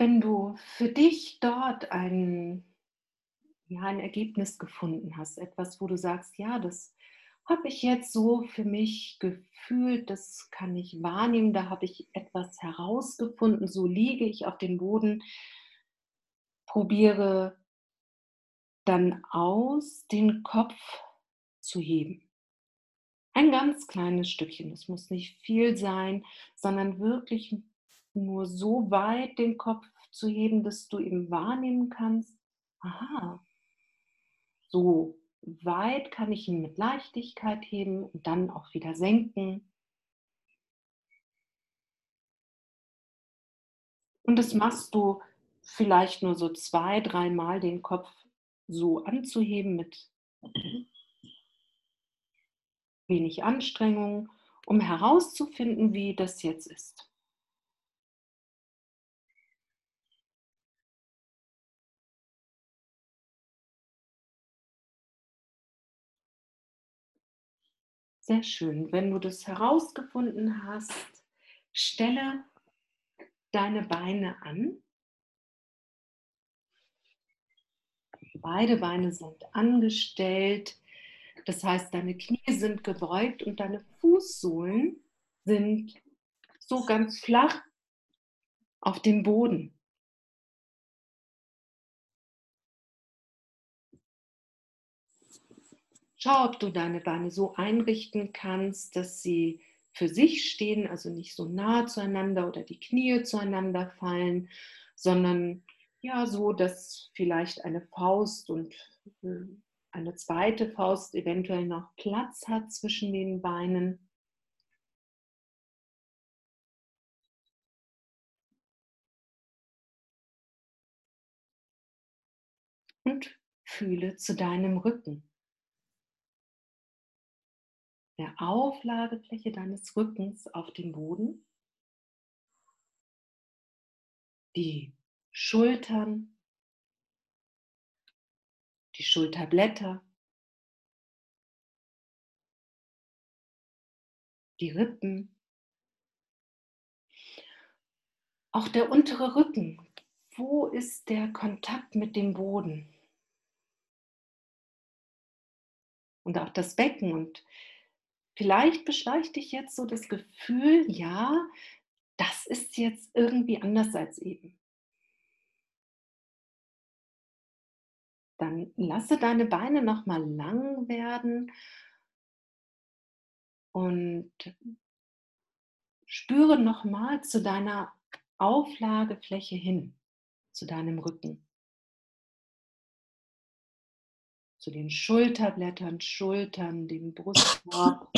Wenn du für dich dort ein, ja, ein Ergebnis gefunden hast, etwas, wo du sagst, ja, das habe ich jetzt so für mich gefühlt, das kann ich wahrnehmen, da habe ich etwas herausgefunden, so liege ich auf dem Boden, probiere dann aus, den Kopf zu heben. Ein ganz kleines Stückchen, es muss nicht viel sein, sondern wirklich nur so weit den Kopf zu heben, dass du eben wahrnehmen kannst, aha, so weit kann ich ihn mit Leichtigkeit heben und dann auch wieder senken. Und das machst du vielleicht nur so zwei, dreimal den Kopf so anzuheben mit wenig Anstrengung, um herauszufinden, wie das jetzt ist. Sehr schön. Wenn du das herausgefunden hast, stelle deine Beine an. Beide Beine sind angestellt. Das heißt, deine Knie sind gebeugt und deine Fußsohlen sind so ganz flach auf dem Boden. Schau, ob du deine Beine so einrichten kannst, dass sie für sich stehen, also nicht so nah zueinander oder die Knie zueinander fallen, sondern ja so, dass vielleicht eine Faust und äh, eine zweite Faust eventuell noch Platz hat zwischen den Beinen. Und fühle zu deinem Rücken. Der Auflagefläche deines Rückens auf dem Boden, die Schultern, die Schulterblätter, die Rippen, auch der untere Rücken. Wo ist der Kontakt mit dem Boden? Und auch das Becken und Vielleicht beschleicht dich jetzt so das Gefühl, ja, das ist jetzt irgendwie anders als eben. Dann lasse deine Beine noch mal lang werden und spüre noch mal zu deiner Auflagefläche hin, zu deinem Rücken. Zu den Schulterblättern, Schultern, dem Brustkorb.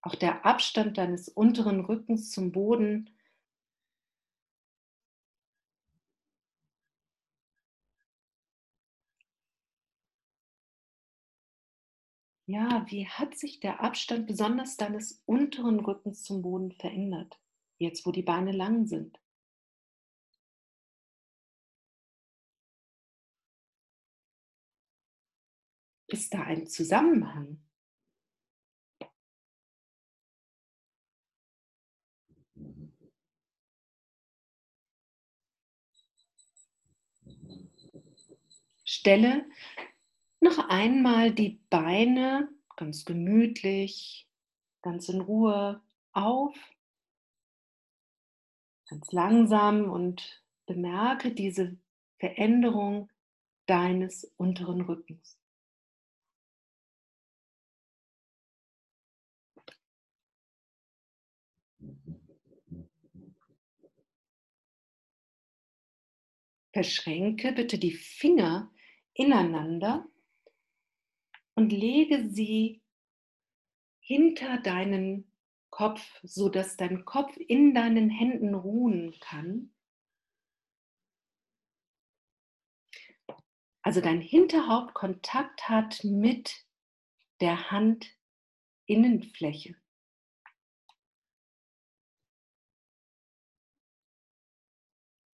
Auch der Abstand deines unteren Rückens zum Boden. Ja, wie hat sich der Abstand besonders deines unteren Rückens zum Boden verändert, jetzt wo die Beine lang sind? Ist da ein Zusammenhang? Stelle noch einmal die Beine ganz gemütlich, ganz in Ruhe auf, ganz langsam und bemerke diese Veränderung deines unteren Rückens. Verschränke bitte die Finger ineinander und lege sie hinter deinen Kopf, so dass dein Kopf in deinen Händen ruhen kann. Also dein Hinterhaupt Kontakt hat mit der Handinnenfläche.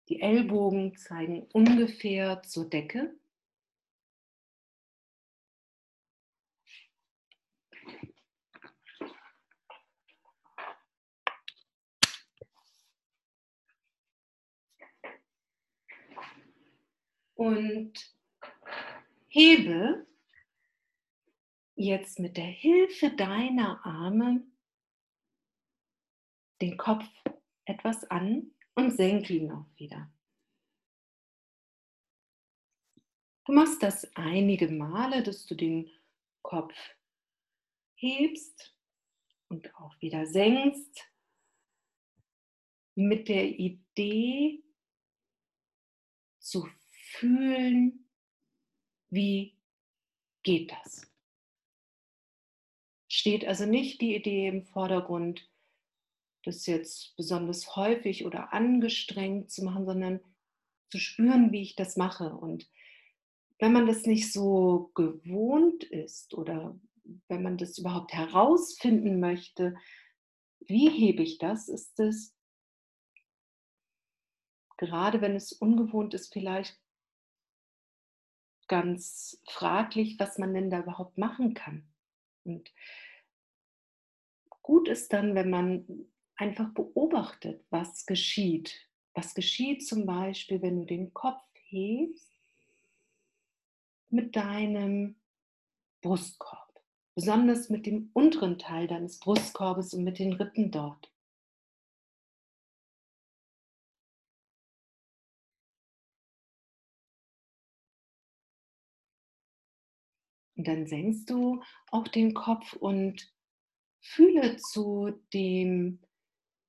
Die Ellbogen zeigen ungefähr zur Decke. Und hebe jetzt mit der Hilfe deiner Arme den Kopf etwas an und senke ihn auch wieder. Du machst das einige Male, dass du den Kopf hebst und auch wieder senkst mit der Idee zu fühlen, wie geht das. Steht also nicht die Idee im Vordergrund, das jetzt besonders häufig oder angestrengt zu machen, sondern zu spüren, wie ich das mache. Und wenn man das nicht so gewohnt ist oder wenn man das überhaupt herausfinden möchte, wie hebe ich das, ist es, gerade wenn es ungewohnt ist, vielleicht ganz fraglich, was man denn da überhaupt machen kann. Und gut ist dann, wenn man einfach beobachtet, was geschieht. Was geschieht zum Beispiel, wenn du den Kopf hebst mit deinem Brustkorb, besonders mit dem unteren Teil deines Brustkorbes und mit den Rippen dort. Und dann senkst du auch den Kopf und fühle zu dem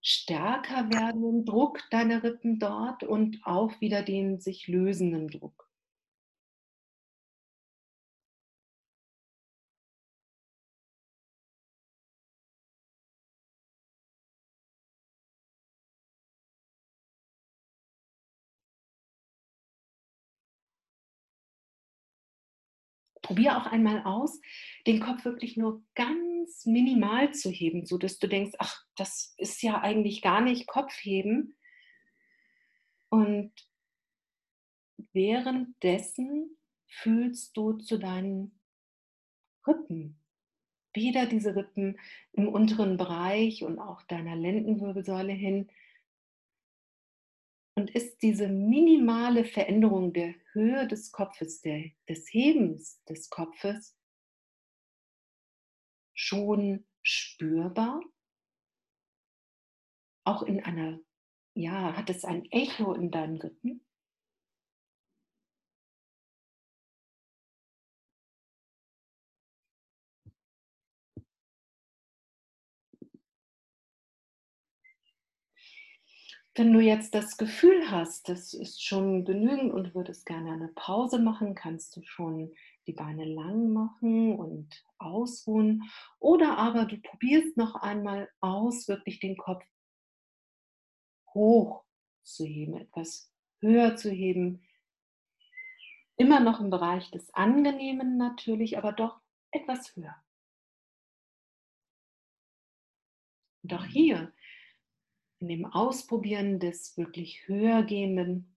stärker werdenden Druck deiner Rippen dort und auch wieder den sich lösenden Druck. Probier auch einmal aus, den Kopf wirklich nur ganz minimal zu heben, so dass du denkst, ach, das ist ja eigentlich gar nicht Kopfheben. Und währenddessen fühlst du zu deinen Rippen. Wieder diese Rippen im unteren Bereich und auch deiner Lendenwirbelsäule hin und ist diese minimale Veränderung der Höhe des Kopfes, der, des Hebens des Kopfes schon spürbar? Auch in einer, ja, hat es ein Echo in deinen Rippen? Wenn du jetzt das Gefühl hast, das ist schon genügend und würdest gerne eine Pause machen, kannst du schon die Beine lang machen und ausruhen. Oder aber du probierst noch einmal aus, wirklich den Kopf hoch zu heben, etwas höher zu heben. Immer noch im Bereich des Angenehmen natürlich, aber doch etwas höher. Doch hier in dem Ausprobieren des wirklich höhergehenden,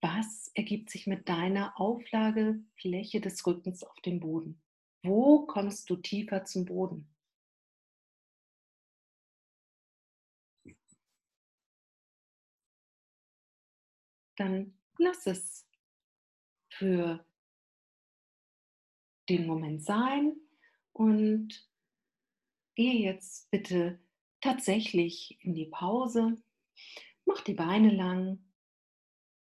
was ergibt sich mit deiner Auflagefläche des Rückens auf dem Boden? Wo kommst du tiefer zum Boden? Dann lass es für den Moment sein und gehe jetzt bitte tatsächlich in die Pause. Mach die Beine lang,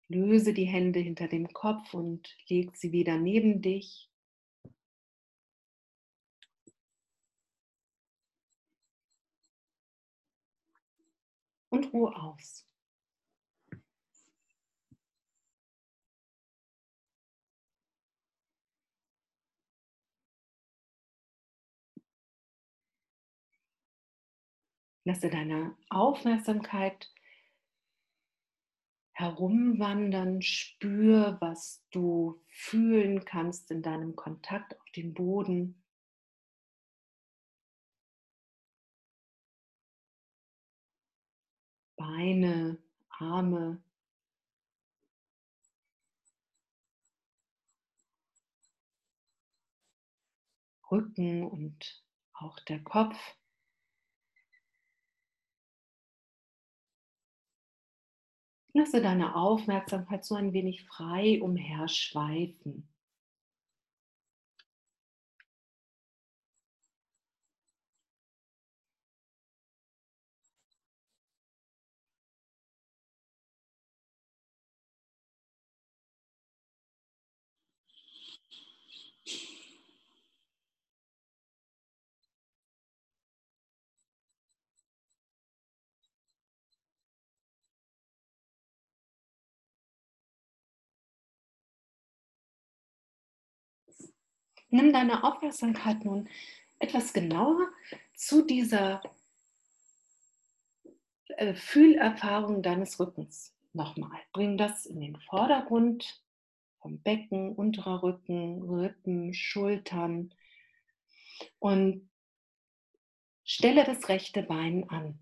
löse die Hände hinter dem Kopf und leg sie wieder neben dich. Und ruhe aus. Lasse deine Aufmerksamkeit herumwandern, spür, was du fühlen kannst in deinem Kontakt auf dem Boden. Beine, Arme. Rücken und auch der Kopf. Lasse deine Aufmerksamkeit so ein wenig frei umherschweifen. Nimm deine Aufmerksamkeit nun etwas genauer zu dieser äh, Fühlerfahrung deines Rückens. Nochmal, bring das in den Vordergrund vom Becken, unterer Rücken, Rippen, Schultern und stelle das rechte Bein an.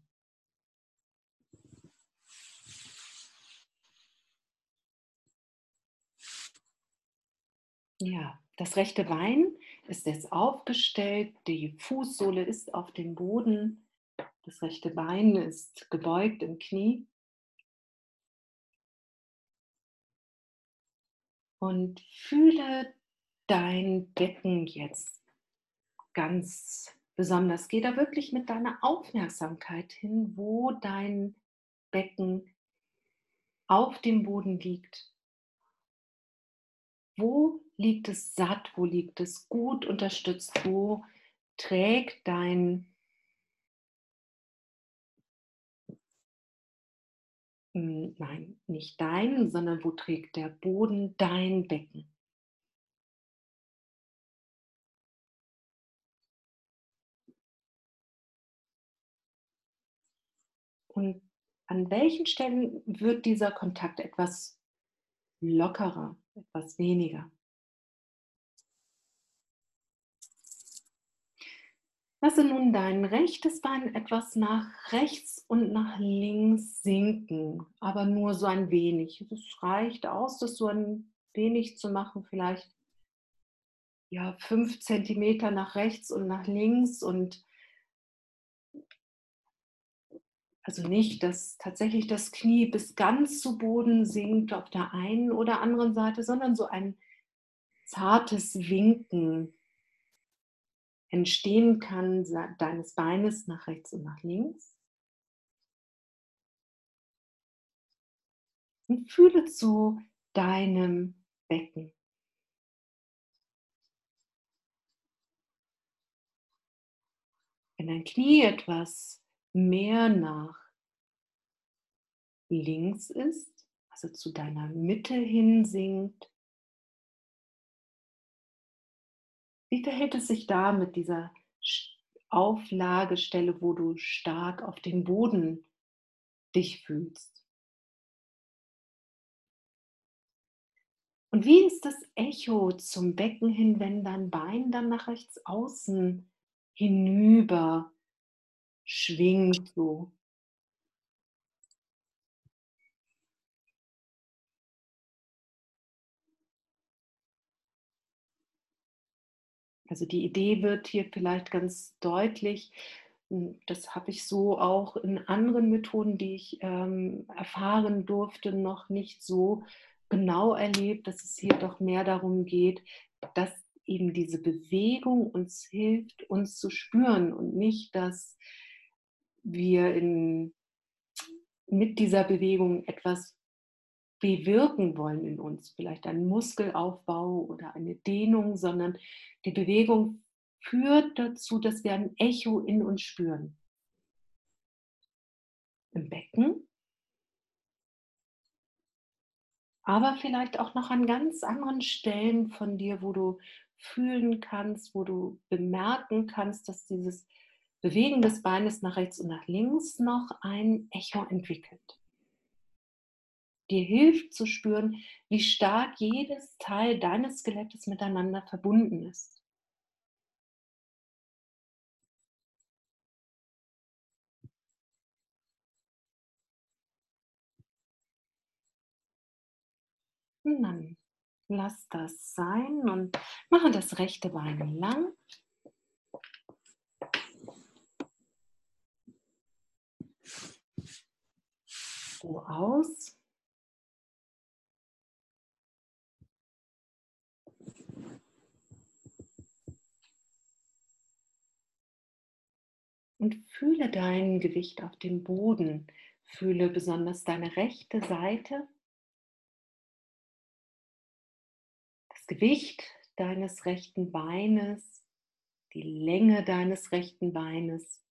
Ja, das rechte Bein ist jetzt aufgestellt, die Fußsohle ist auf dem Boden, das rechte Bein ist gebeugt im Knie. Und fühle dein Becken jetzt ganz besonders. Geh da wirklich mit deiner Aufmerksamkeit hin, wo dein Becken auf dem Boden liegt. Wo liegt es satt? Wo liegt es gut unterstützt? Wo trägt dein hm, Nein, nicht dein, sondern wo trägt der Boden dein Becken? Und an welchen Stellen wird dieser Kontakt etwas lockerer, etwas weniger? Lasse nun dein rechtes Bein etwas nach rechts und nach links sinken, aber nur so ein wenig. Es reicht aus, das so ein wenig zu machen, vielleicht ja, fünf Zentimeter nach rechts und nach links und also nicht, dass tatsächlich das Knie bis ganz zu Boden sinkt auf der einen oder anderen Seite, sondern so ein zartes Winken entstehen kann deines Beines nach rechts und nach links. Und fühle zu deinem Becken. Wenn dein Knie etwas mehr nach links ist, also zu deiner Mitte hin Wie verhält es sich da mit dieser Auflagestelle, wo du stark auf dem Boden dich fühlst? Und wie ist das Echo zum Becken hin, wenn dein Bein dann nach rechts außen hinüber schwingt so. Also die Idee wird hier vielleicht ganz deutlich, hm, das habe ich so auch in anderen Methoden, die ich ähm, erfahren durfte, noch nicht so genau erlebt, dass es hier doch mehr darum geht, dass eben diese Bewegung uns hilft, uns zu spüren und nicht, dass wir in, mit dieser Bewegung etwas bewirken wollen in uns, vielleicht einen Muskelaufbau oder eine Dehnung, sondern die Bewegung führt dazu, dass wir ein Echo in uns spüren. Im Becken, aber vielleicht auch noch an ganz anderen Stellen von dir, wo du fühlen kannst, wo du bemerken kannst, dass dieses Bewegen des Beines nach rechts und nach links noch ein Echo entwickelt. Dir hilft zu spüren, wie stark jedes Teil deines Skelettes miteinander verbunden ist. Und dann lass das sein und mache das rechte Bein lang. So aus. Und fühle dein Gewicht auf dem Boden. Fühle besonders deine rechte Seite Gewicht deines rechten Beines, die Länge deines rechten Beines.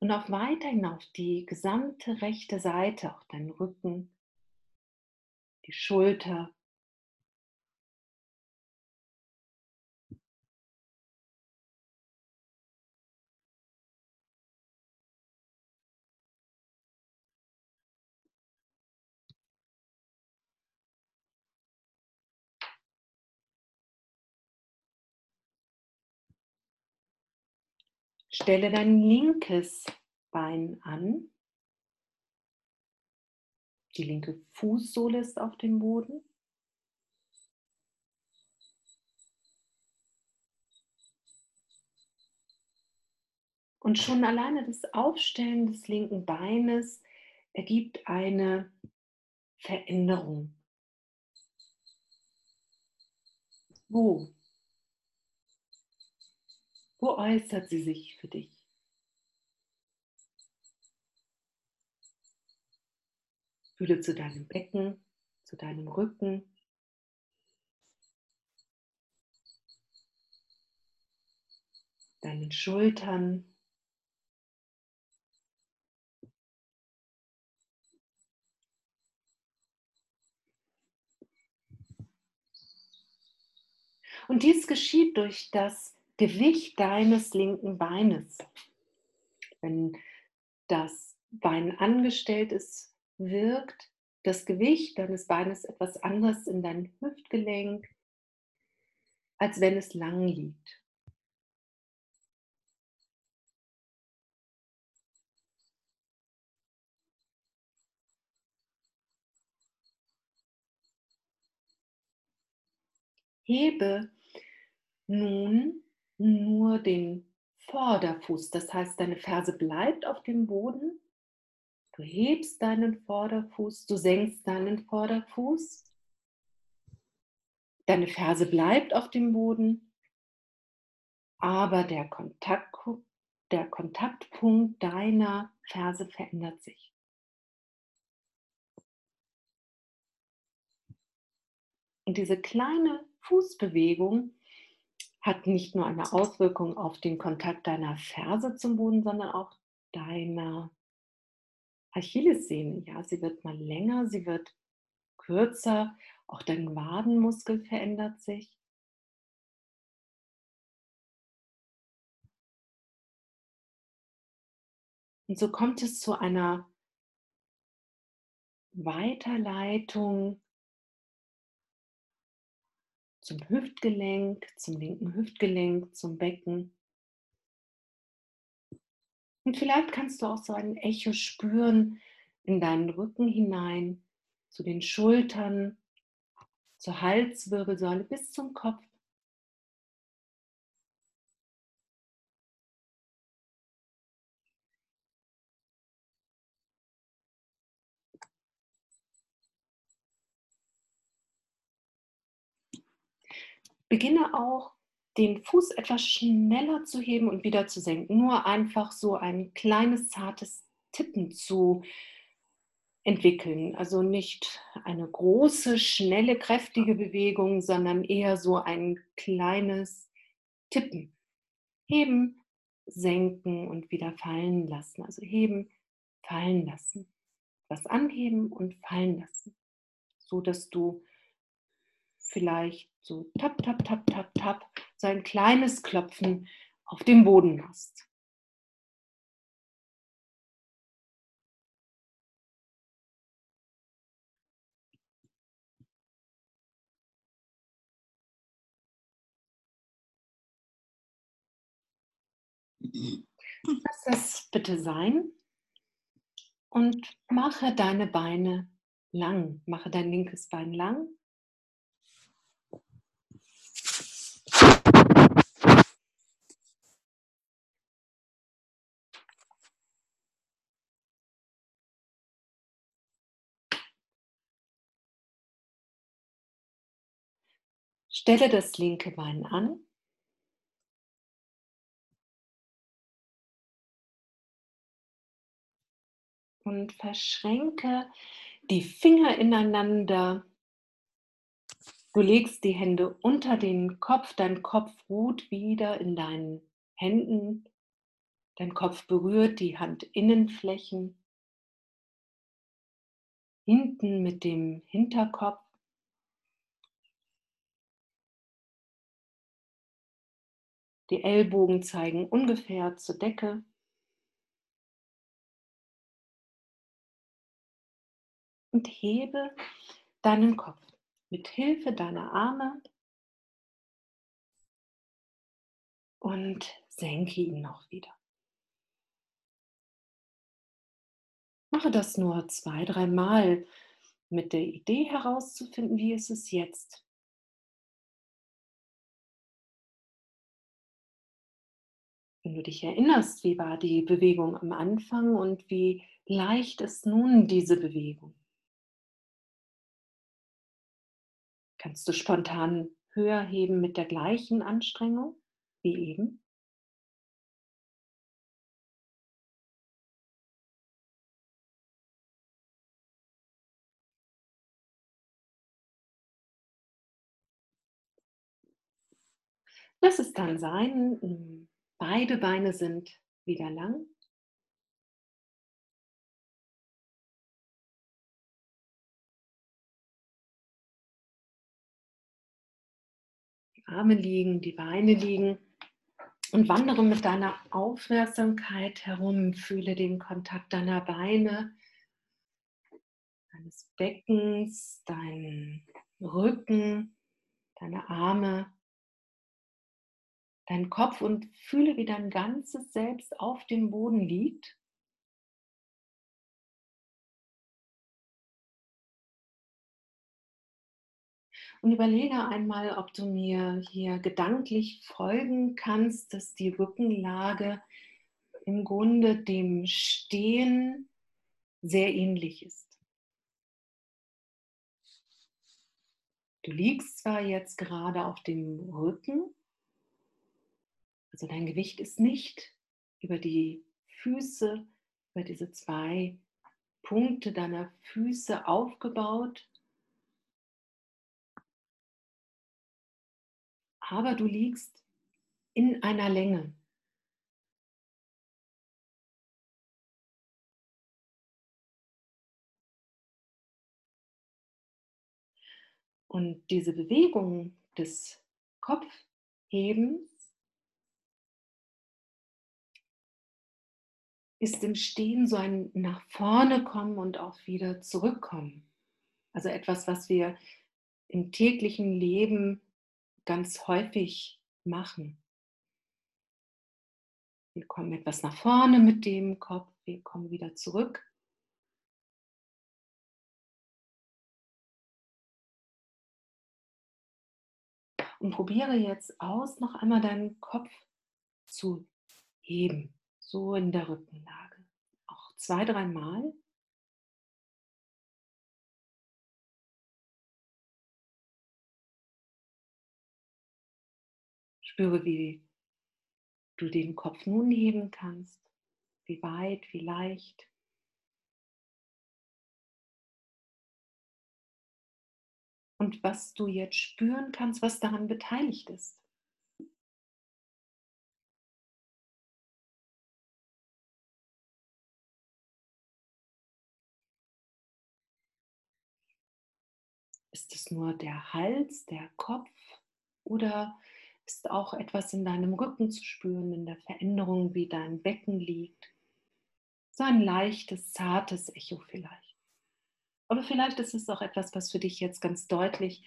Und auch weiterhin auf die gesamte rechte Seite, auch deinen Rücken, die Schulter, Stelle dein linkes Bein an. Die linke Fußsohle ist auf dem Boden. Und schon alleine das Aufstellen des linken Beines ergibt eine Veränderung. Wo wo äußert sie sich für dich? Fühle zu deinem Becken, zu deinem Rücken. Deinen Schultern. Und dies geschieht durch das Gewicht deines linken Beines. Wenn das Bein angestellt ist, wirkt das Gewicht deines Beines etwas anders in dein Hüftgelenk, als wenn es lang liegt. Hebe nun nur den Vorderfuß. Das heißt, deine Ferse bleibt auf dem Boden. Du hebst deinen Vorderfuß, du senkst deinen Vorderfuß. Deine Ferse bleibt auf dem Boden, aber der, Kontakt, der Kontaktpunkt deiner Ferse verändert sich. Und diese kleine Fußbewegung hat nicht nur eine Auswirkung auf den Kontakt deiner Ferse zum Boden, sondern auch deiner Achillessehne. Ja, sie wird mal länger, sie wird kürzer, auch dein Wadenmuskel verändert sich. Und so kommt es zu einer Weiterleitung zum Hüftgelenk, zum linken Hüftgelenk, zum Becken. Und vielleicht kannst du auch so ein Echo spüren in deinen Rücken hinein, zu den Schultern, zur Halswirbelsäule bis zum Kopf. Beginne auch den Fuß etwas schneller zu heben und wieder zu senken. Nur einfach so ein kleines, zartes Tippen zu entwickeln. Also nicht eine große, schnelle, kräftige Bewegung, sondern eher so ein kleines Tippen. Heben, senken und wieder fallen lassen. Also heben, fallen lassen. Was anheben und fallen lassen. So dass du vielleicht so tap, tap, tap, tap, tap, so ein kleines Klopfen auf dem Boden machst. Lass das bitte sein und mache deine Beine lang. Mache dein linkes Bein lang Stelle das linke Bein an. Und verschränke die Finger ineinander. Du legst die Hände unter den Kopf, dein Kopf ruht wieder in deinen Händen. Dein Kopf berührt die Handinnenflächen. Hinten mit dem Hinterkopf. Die Ellbogen zeigen ungefähr zur Decke. Und hebe deinen Kopf mit Hilfe deiner Arme und senke ihn noch wieder. Mache das nur zwei, dreimal mit der Idee herauszufinden, wie ist es jetzt Wenn du dich erinnerst, wie war die Bewegung am Anfang und wie leicht ist nun diese Bewegung? Kannst du spontan höher heben mit der gleichen Anstrengung wie eben? Lass es dann sein, hm, Beide Beine sind wieder lang. Die Arme liegen, die Beine liegen und wandere mit deiner Aufmerksamkeit herum. Fühle den Kontakt deiner Beine, deines Beckens, deinen Rücken, deine Arme deinen Kopf und fühle, wie dein ganzes Selbst auf dem Boden liegt. Und überlege einmal, ob du mir hier gedanklich folgen kannst, dass die Rückenlage im Grunde dem Stehen sehr ähnlich ist. Du liegst zwar jetzt gerade auf dem Rücken, also dein Gewicht ist nicht über die Füße, über diese zwei Punkte deiner Füße aufgebaut, aber du liegst in einer Länge. Und diese Bewegung des Kopfhebens ist im Stehen so ein nach vorne kommen und auch wieder zurückkommen. Also etwas, was wir im täglichen Leben ganz häufig machen. Wir kommen etwas nach vorne mit dem Kopf, wir kommen wieder zurück. Und probiere jetzt aus, noch einmal deinen Kopf zu heben, so in der Rückenlage. Auch zwei, dreimal. Spüre, wie du den Kopf nun heben kannst, wie weit, wie leicht. Und was du jetzt spüren kannst, was daran beteiligt ist. Es nur der Hals, der Kopf oder ist auch etwas in deinem Rücken zu spüren, in der Veränderung, wie dein Becken liegt. So ein leichtes, zartes Echo vielleicht. Aber vielleicht ist es auch etwas, was für dich jetzt ganz deutlich,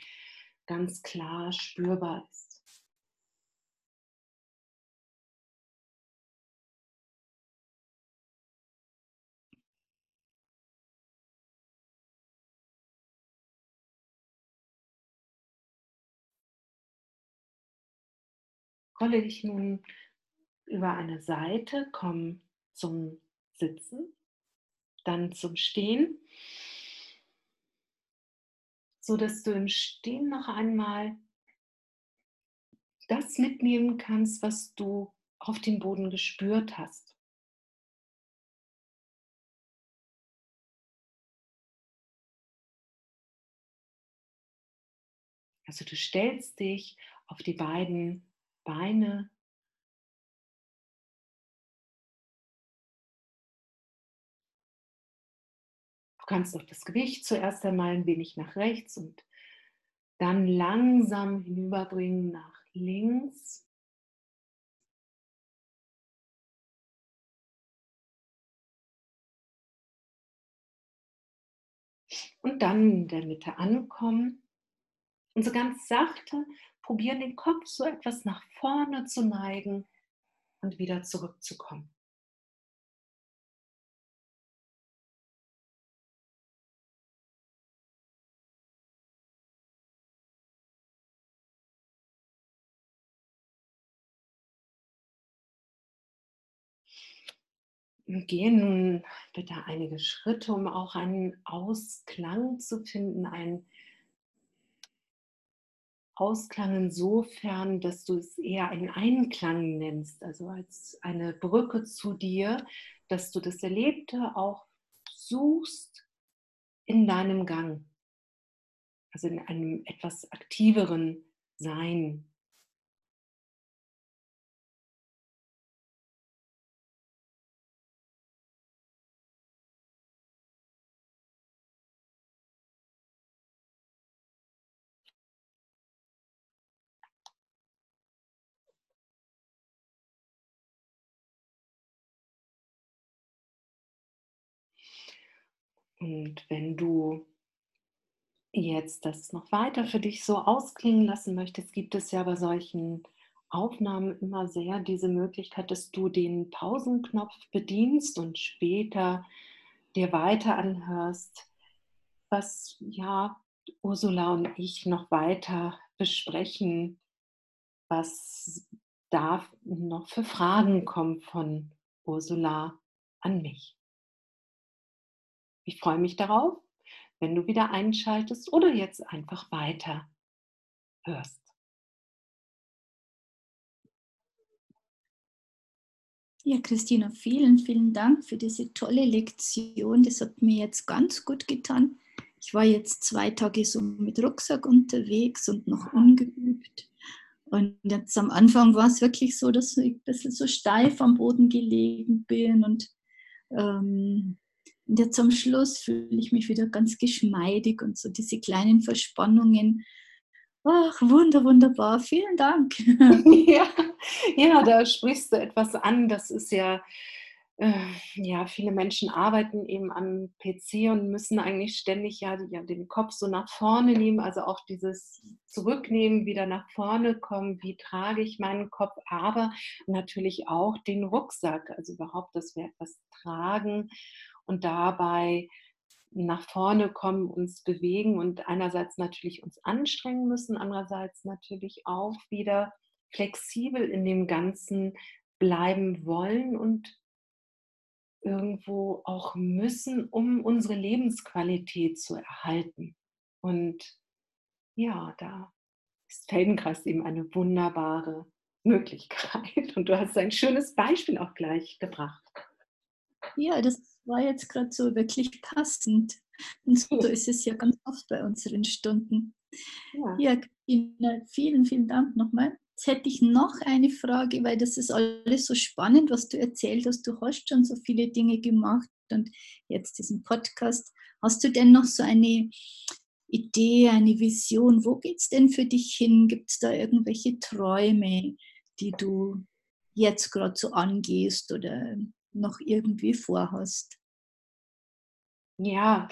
ganz klar spürbar ist. Rolle dich nun über eine Seite, komm zum Sitzen, dann zum Stehen, so dass du im Stehen noch einmal das mitnehmen kannst, was du auf dem Boden gespürt hast. Also du stellst dich auf die beiden Beine. Du kannst auch das Gewicht zuerst einmal ein wenig nach rechts und dann langsam hinüberbringen nach links. Und dann in der Mitte ankommen und so ganz sachte probieren, den Kopf so etwas nach vorne zu neigen und wieder zurückzukommen. Gehe nun bitte einige Schritte, um auch einen Ausklang zu finden, einen Ausklang insofern, dass du es eher einen Einklang nennst, also als eine Brücke zu dir, dass du das Erlebte auch suchst in deinem Gang, also in einem etwas aktiveren Sein. Und wenn du jetzt das noch weiter für dich so ausklingen lassen möchtest, gibt es ja bei solchen Aufnahmen immer sehr diese Möglichkeit, dass du den Pausenknopf bedienst und später dir weiter anhörst, was ja Ursula und ich noch weiter besprechen, was da noch für Fragen kommen von Ursula an mich. Ich freue mich darauf, wenn du wieder einschaltest oder jetzt einfach weiter hörst. Ja, Christina, vielen, vielen Dank für diese tolle Lektion. Das hat mir jetzt ganz gut getan. Ich war jetzt zwei Tage so mit Rucksack unterwegs und noch ungeübt. Und jetzt am Anfang war es wirklich so, dass ich ein bisschen so steif am Boden gelegen bin und ähm, und jetzt am Schluss fühle ich mich wieder ganz geschmeidig und so diese kleinen Verspannungen. Ach, wunder, wunderbar. Vielen Dank. ja, ja, da sprichst du etwas an. Das ist ja äh, ja, viele Menschen arbeiten eben am PC und müssen eigentlich ständig ja den Kopf so nach vorne nehmen, also auch dieses Zurücknehmen, wieder nach vorne kommen, wie trage ich meinen Kopf, aber natürlich auch den Rucksack, also überhaupt, dass wir etwas tragen und dabei nach vorne kommen, uns bewegen und einerseits natürlich uns anstrengen müssen, andererseits natürlich auch wieder flexibel in dem Ganzen bleiben wollen und irgendwo auch müssen, um unsere Lebensqualität zu erhalten. Und ja, da ist Feldenkreis eben eine wunderbare Möglichkeit. Und du hast ein schönes Beispiel auch gleich gebracht. Ja, das war jetzt gerade so wirklich passend. Und so ist es ja ganz oft bei unseren Stunden. Ja, ja vielen, vielen Dank nochmal. Jetzt hätte ich noch eine Frage, weil das ist alles so spannend, was du erzählt hast. Du hast schon so viele Dinge gemacht und jetzt diesen Podcast. Hast du denn noch so eine Idee, eine Vision? Wo geht es denn für dich hin? Gibt es da irgendwelche Träume, die du jetzt gerade so angehst oder noch irgendwie vorhast? Ja,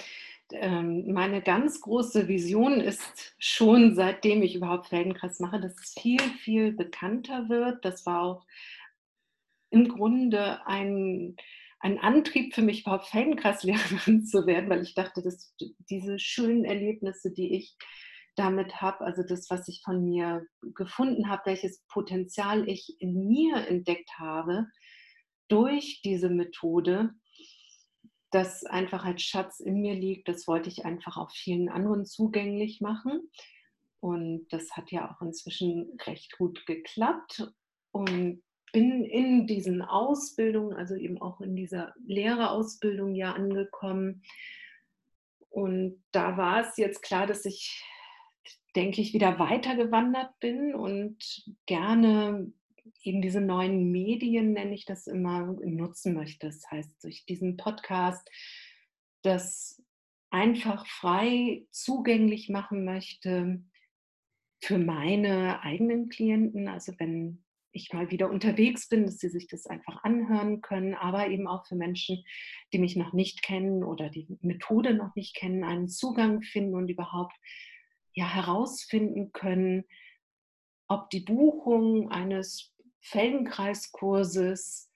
ähm, meine ganz große Vision ist schon, seitdem ich überhaupt Feldenkreis mache, dass es viel, viel bekannter wird. Das war auch im Grunde ein, ein Antrieb für mich, überhaupt Feldenkreislehrerin zu werden, weil ich dachte, dass diese schönen Erlebnisse, die ich damit habe, also das, was ich von mir gefunden habe, welches Potenzial ich in mir entdeckt habe durch diese Methode, das einfach als Schatz in mir liegt, das wollte ich einfach auch vielen anderen zugänglich machen. Und das hat ja auch inzwischen recht gut geklappt. Und bin in diesen Ausbildungen, also eben auch in dieser Lehrerausbildung ja angekommen. Und da war es jetzt klar, dass ich, denke ich, wieder weitergewandert bin und gerne eben diese neuen Medien, nenne ich das immer, nutzen möchte. Das heißt, durch diesen Podcast das einfach frei zugänglich machen möchte für meine eigenen Klienten. Also wenn ich mal wieder unterwegs bin, dass sie sich das einfach anhören können, aber eben auch für Menschen, die mich noch nicht kennen oder die Methode noch nicht kennen, einen Zugang finden und überhaupt ja herausfinden können, ob die Buchung eines Feldenkreiskurses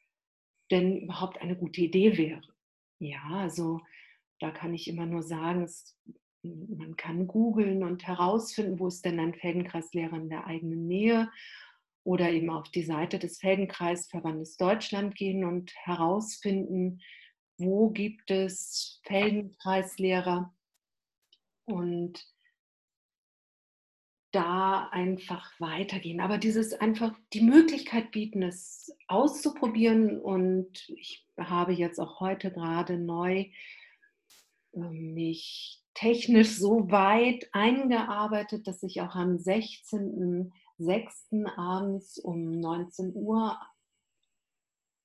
denn überhaupt eine gute Idee wäre. Ja, also da kann ich immer nur sagen, es, man kann googeln und herausfinden, wo ist denn ein Feldenkreislehrer in der eigenen Nähe oder eben auf die Seite des Feldenkreisverbandes Deutschland gehen und herausfinden, wo gibt es Feldenkreislehrer und da einfach weitergehen. Aber dieses einfach die Möglichkeit bieten, es auszuprobieren. Und ich habe jetzt auch heute gerade neu ähm, mich technisch so weit eingearbeitet, dass ich auch am 16.06. abends um 19 Uhr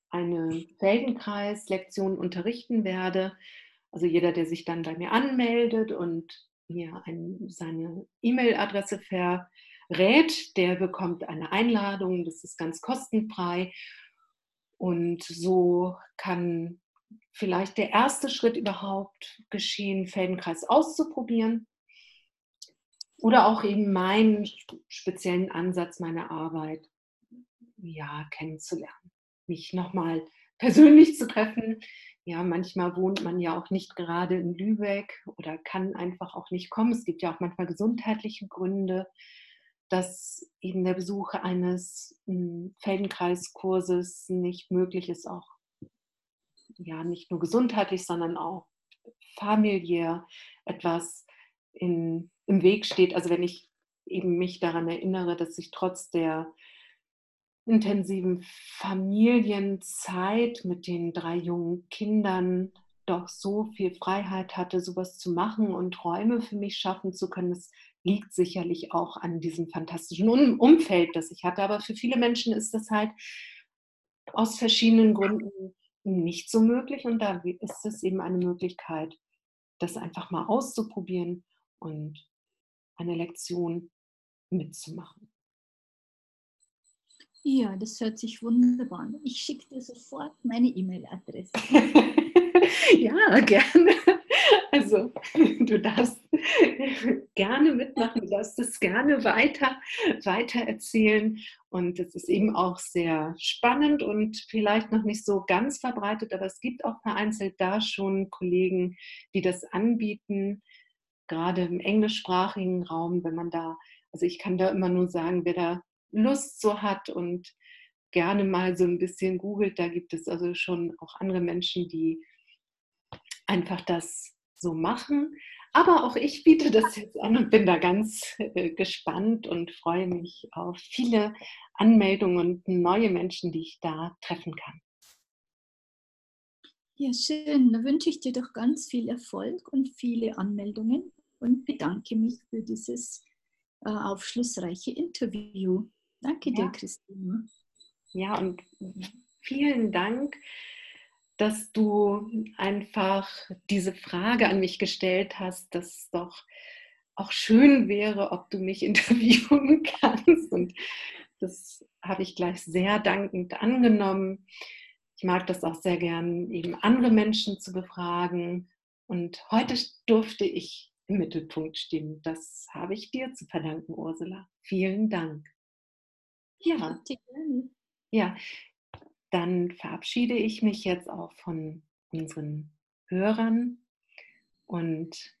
eine Feldenkreis-Lektion unterrichten werde. Also jeder, der sich dann bei mir anmeldet und mir ein, seine E-Mail-Adresse verrät, der bekommt eine Einladung, das ist ganz kostenfrei. Und so kann vielleicht der erste Schritt überhaupt geschehen, Feldenkreis auszuprobieren. Oder auch eben meinen speziellen Ansatz, meine Arbeit ja, kennenzulernen. Mich nochmal persönlich zu treffen, ja, manchmal wohnt man ja auch nicht gerade in Lübeck oder kann einfach auch nicht kommen. Es gibt ja auch manchmal gesundheitliche Gründe, dass eben der Besuch eines hm, Feldenkreiskurses nicht möglich ist, auch ja nicht nur gesundheitlich, sondern auch familiär etwas in, im Weg steht. Also wenn ich eben mich daran erinnere, dass ich trotz der intensiven Familienzeit mit den drei jungen Kindern doch so viel Freiheit hatte, sowas zu machen und Räume für mich schaffen zu können. Das liegt sicherlich auch an diesem fantastischen Umfeld, das ich hatte. Aber für viele Menschen ist das halt aus verschiedenen Gründen nicht so möglich. Und da ist es eben eine Möglichkeit, das einfach mal auszuprobieren und eine Lektion mitzumachen. Ja, das hört sich wunderbar an. Ich schicke dir sofort meine E-Mail-Adresse. ja, gerne. Also, du darfst gerne mitmachen, du darfst es gerne weiter, weiter erzählen. Und es ist eben auch sehr spannend und vielleicht noch nicht so ganz verbreitet, aber es gibt auch vereinzelt da schon Kollegen, die das anbieten, gerade im englischsprachigen Raum, wenn man da, also ich kann da immer nur sagen, wer da Lust so hat und gerne mal so ein bisschen googelt, da gibt es also schon auch andere Menschen, die einfach das so machen. Aber auch ich biete das jetzt an und bin da ganz äh, gespannt und freue mich auf viele Anmeldungen und neue Menschen, die ich da treffen kann. Ja, schön. Da wünsche ich dir doch ganz viel Erfolg und viele Anmeldungen und bedanke mich für dieses äh, aufschlussreiche Interview. Danke ja. dir, Christine. Ja, und vielen Dank, dass du einfach diese Frage an mich gestellt hast, dass es doch auch schön wäre, ob du mich interviewen kannst. Und das habe ich gleich sehr dankend angenommen. Ich mag das auch sehr gern, eben andere Menschen zu befragen. Und heute durfte ich im Mittelpunkt stehen. Das habe ich dir zu verdanken, Ursula. Vielen Dank. Ja. Ja, dann verabschiede ich mich jetzt auch von unseren Hörern und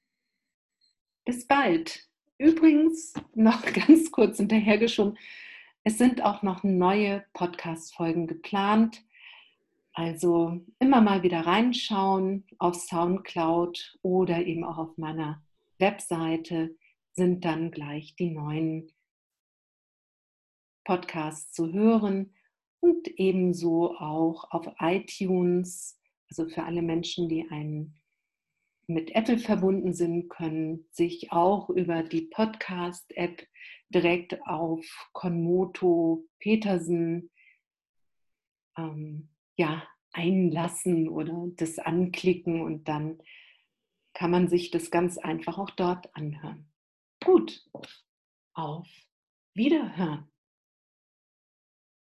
bis bald. Übrigens noch ganz kurz hinterhergeschoben, es sind auch noch neue Podcast-Folgen geplant. Also immer mal wieder reinschauen auf SoundCloud oder eben auch auf meiner Webseite sind dann gleich die neuen Podcasts zu hören und ebenso auch auf iTunes, also für alle Menschen, die einen mit Apple verbunden sind, können sich auch über die Podcast-App direkt auf Konmoto Petersen ähm, ja, einlassen oder das anklicken und dann kann man sich das ganz einfach auch dort anhören. Gut, auf Wiederhören.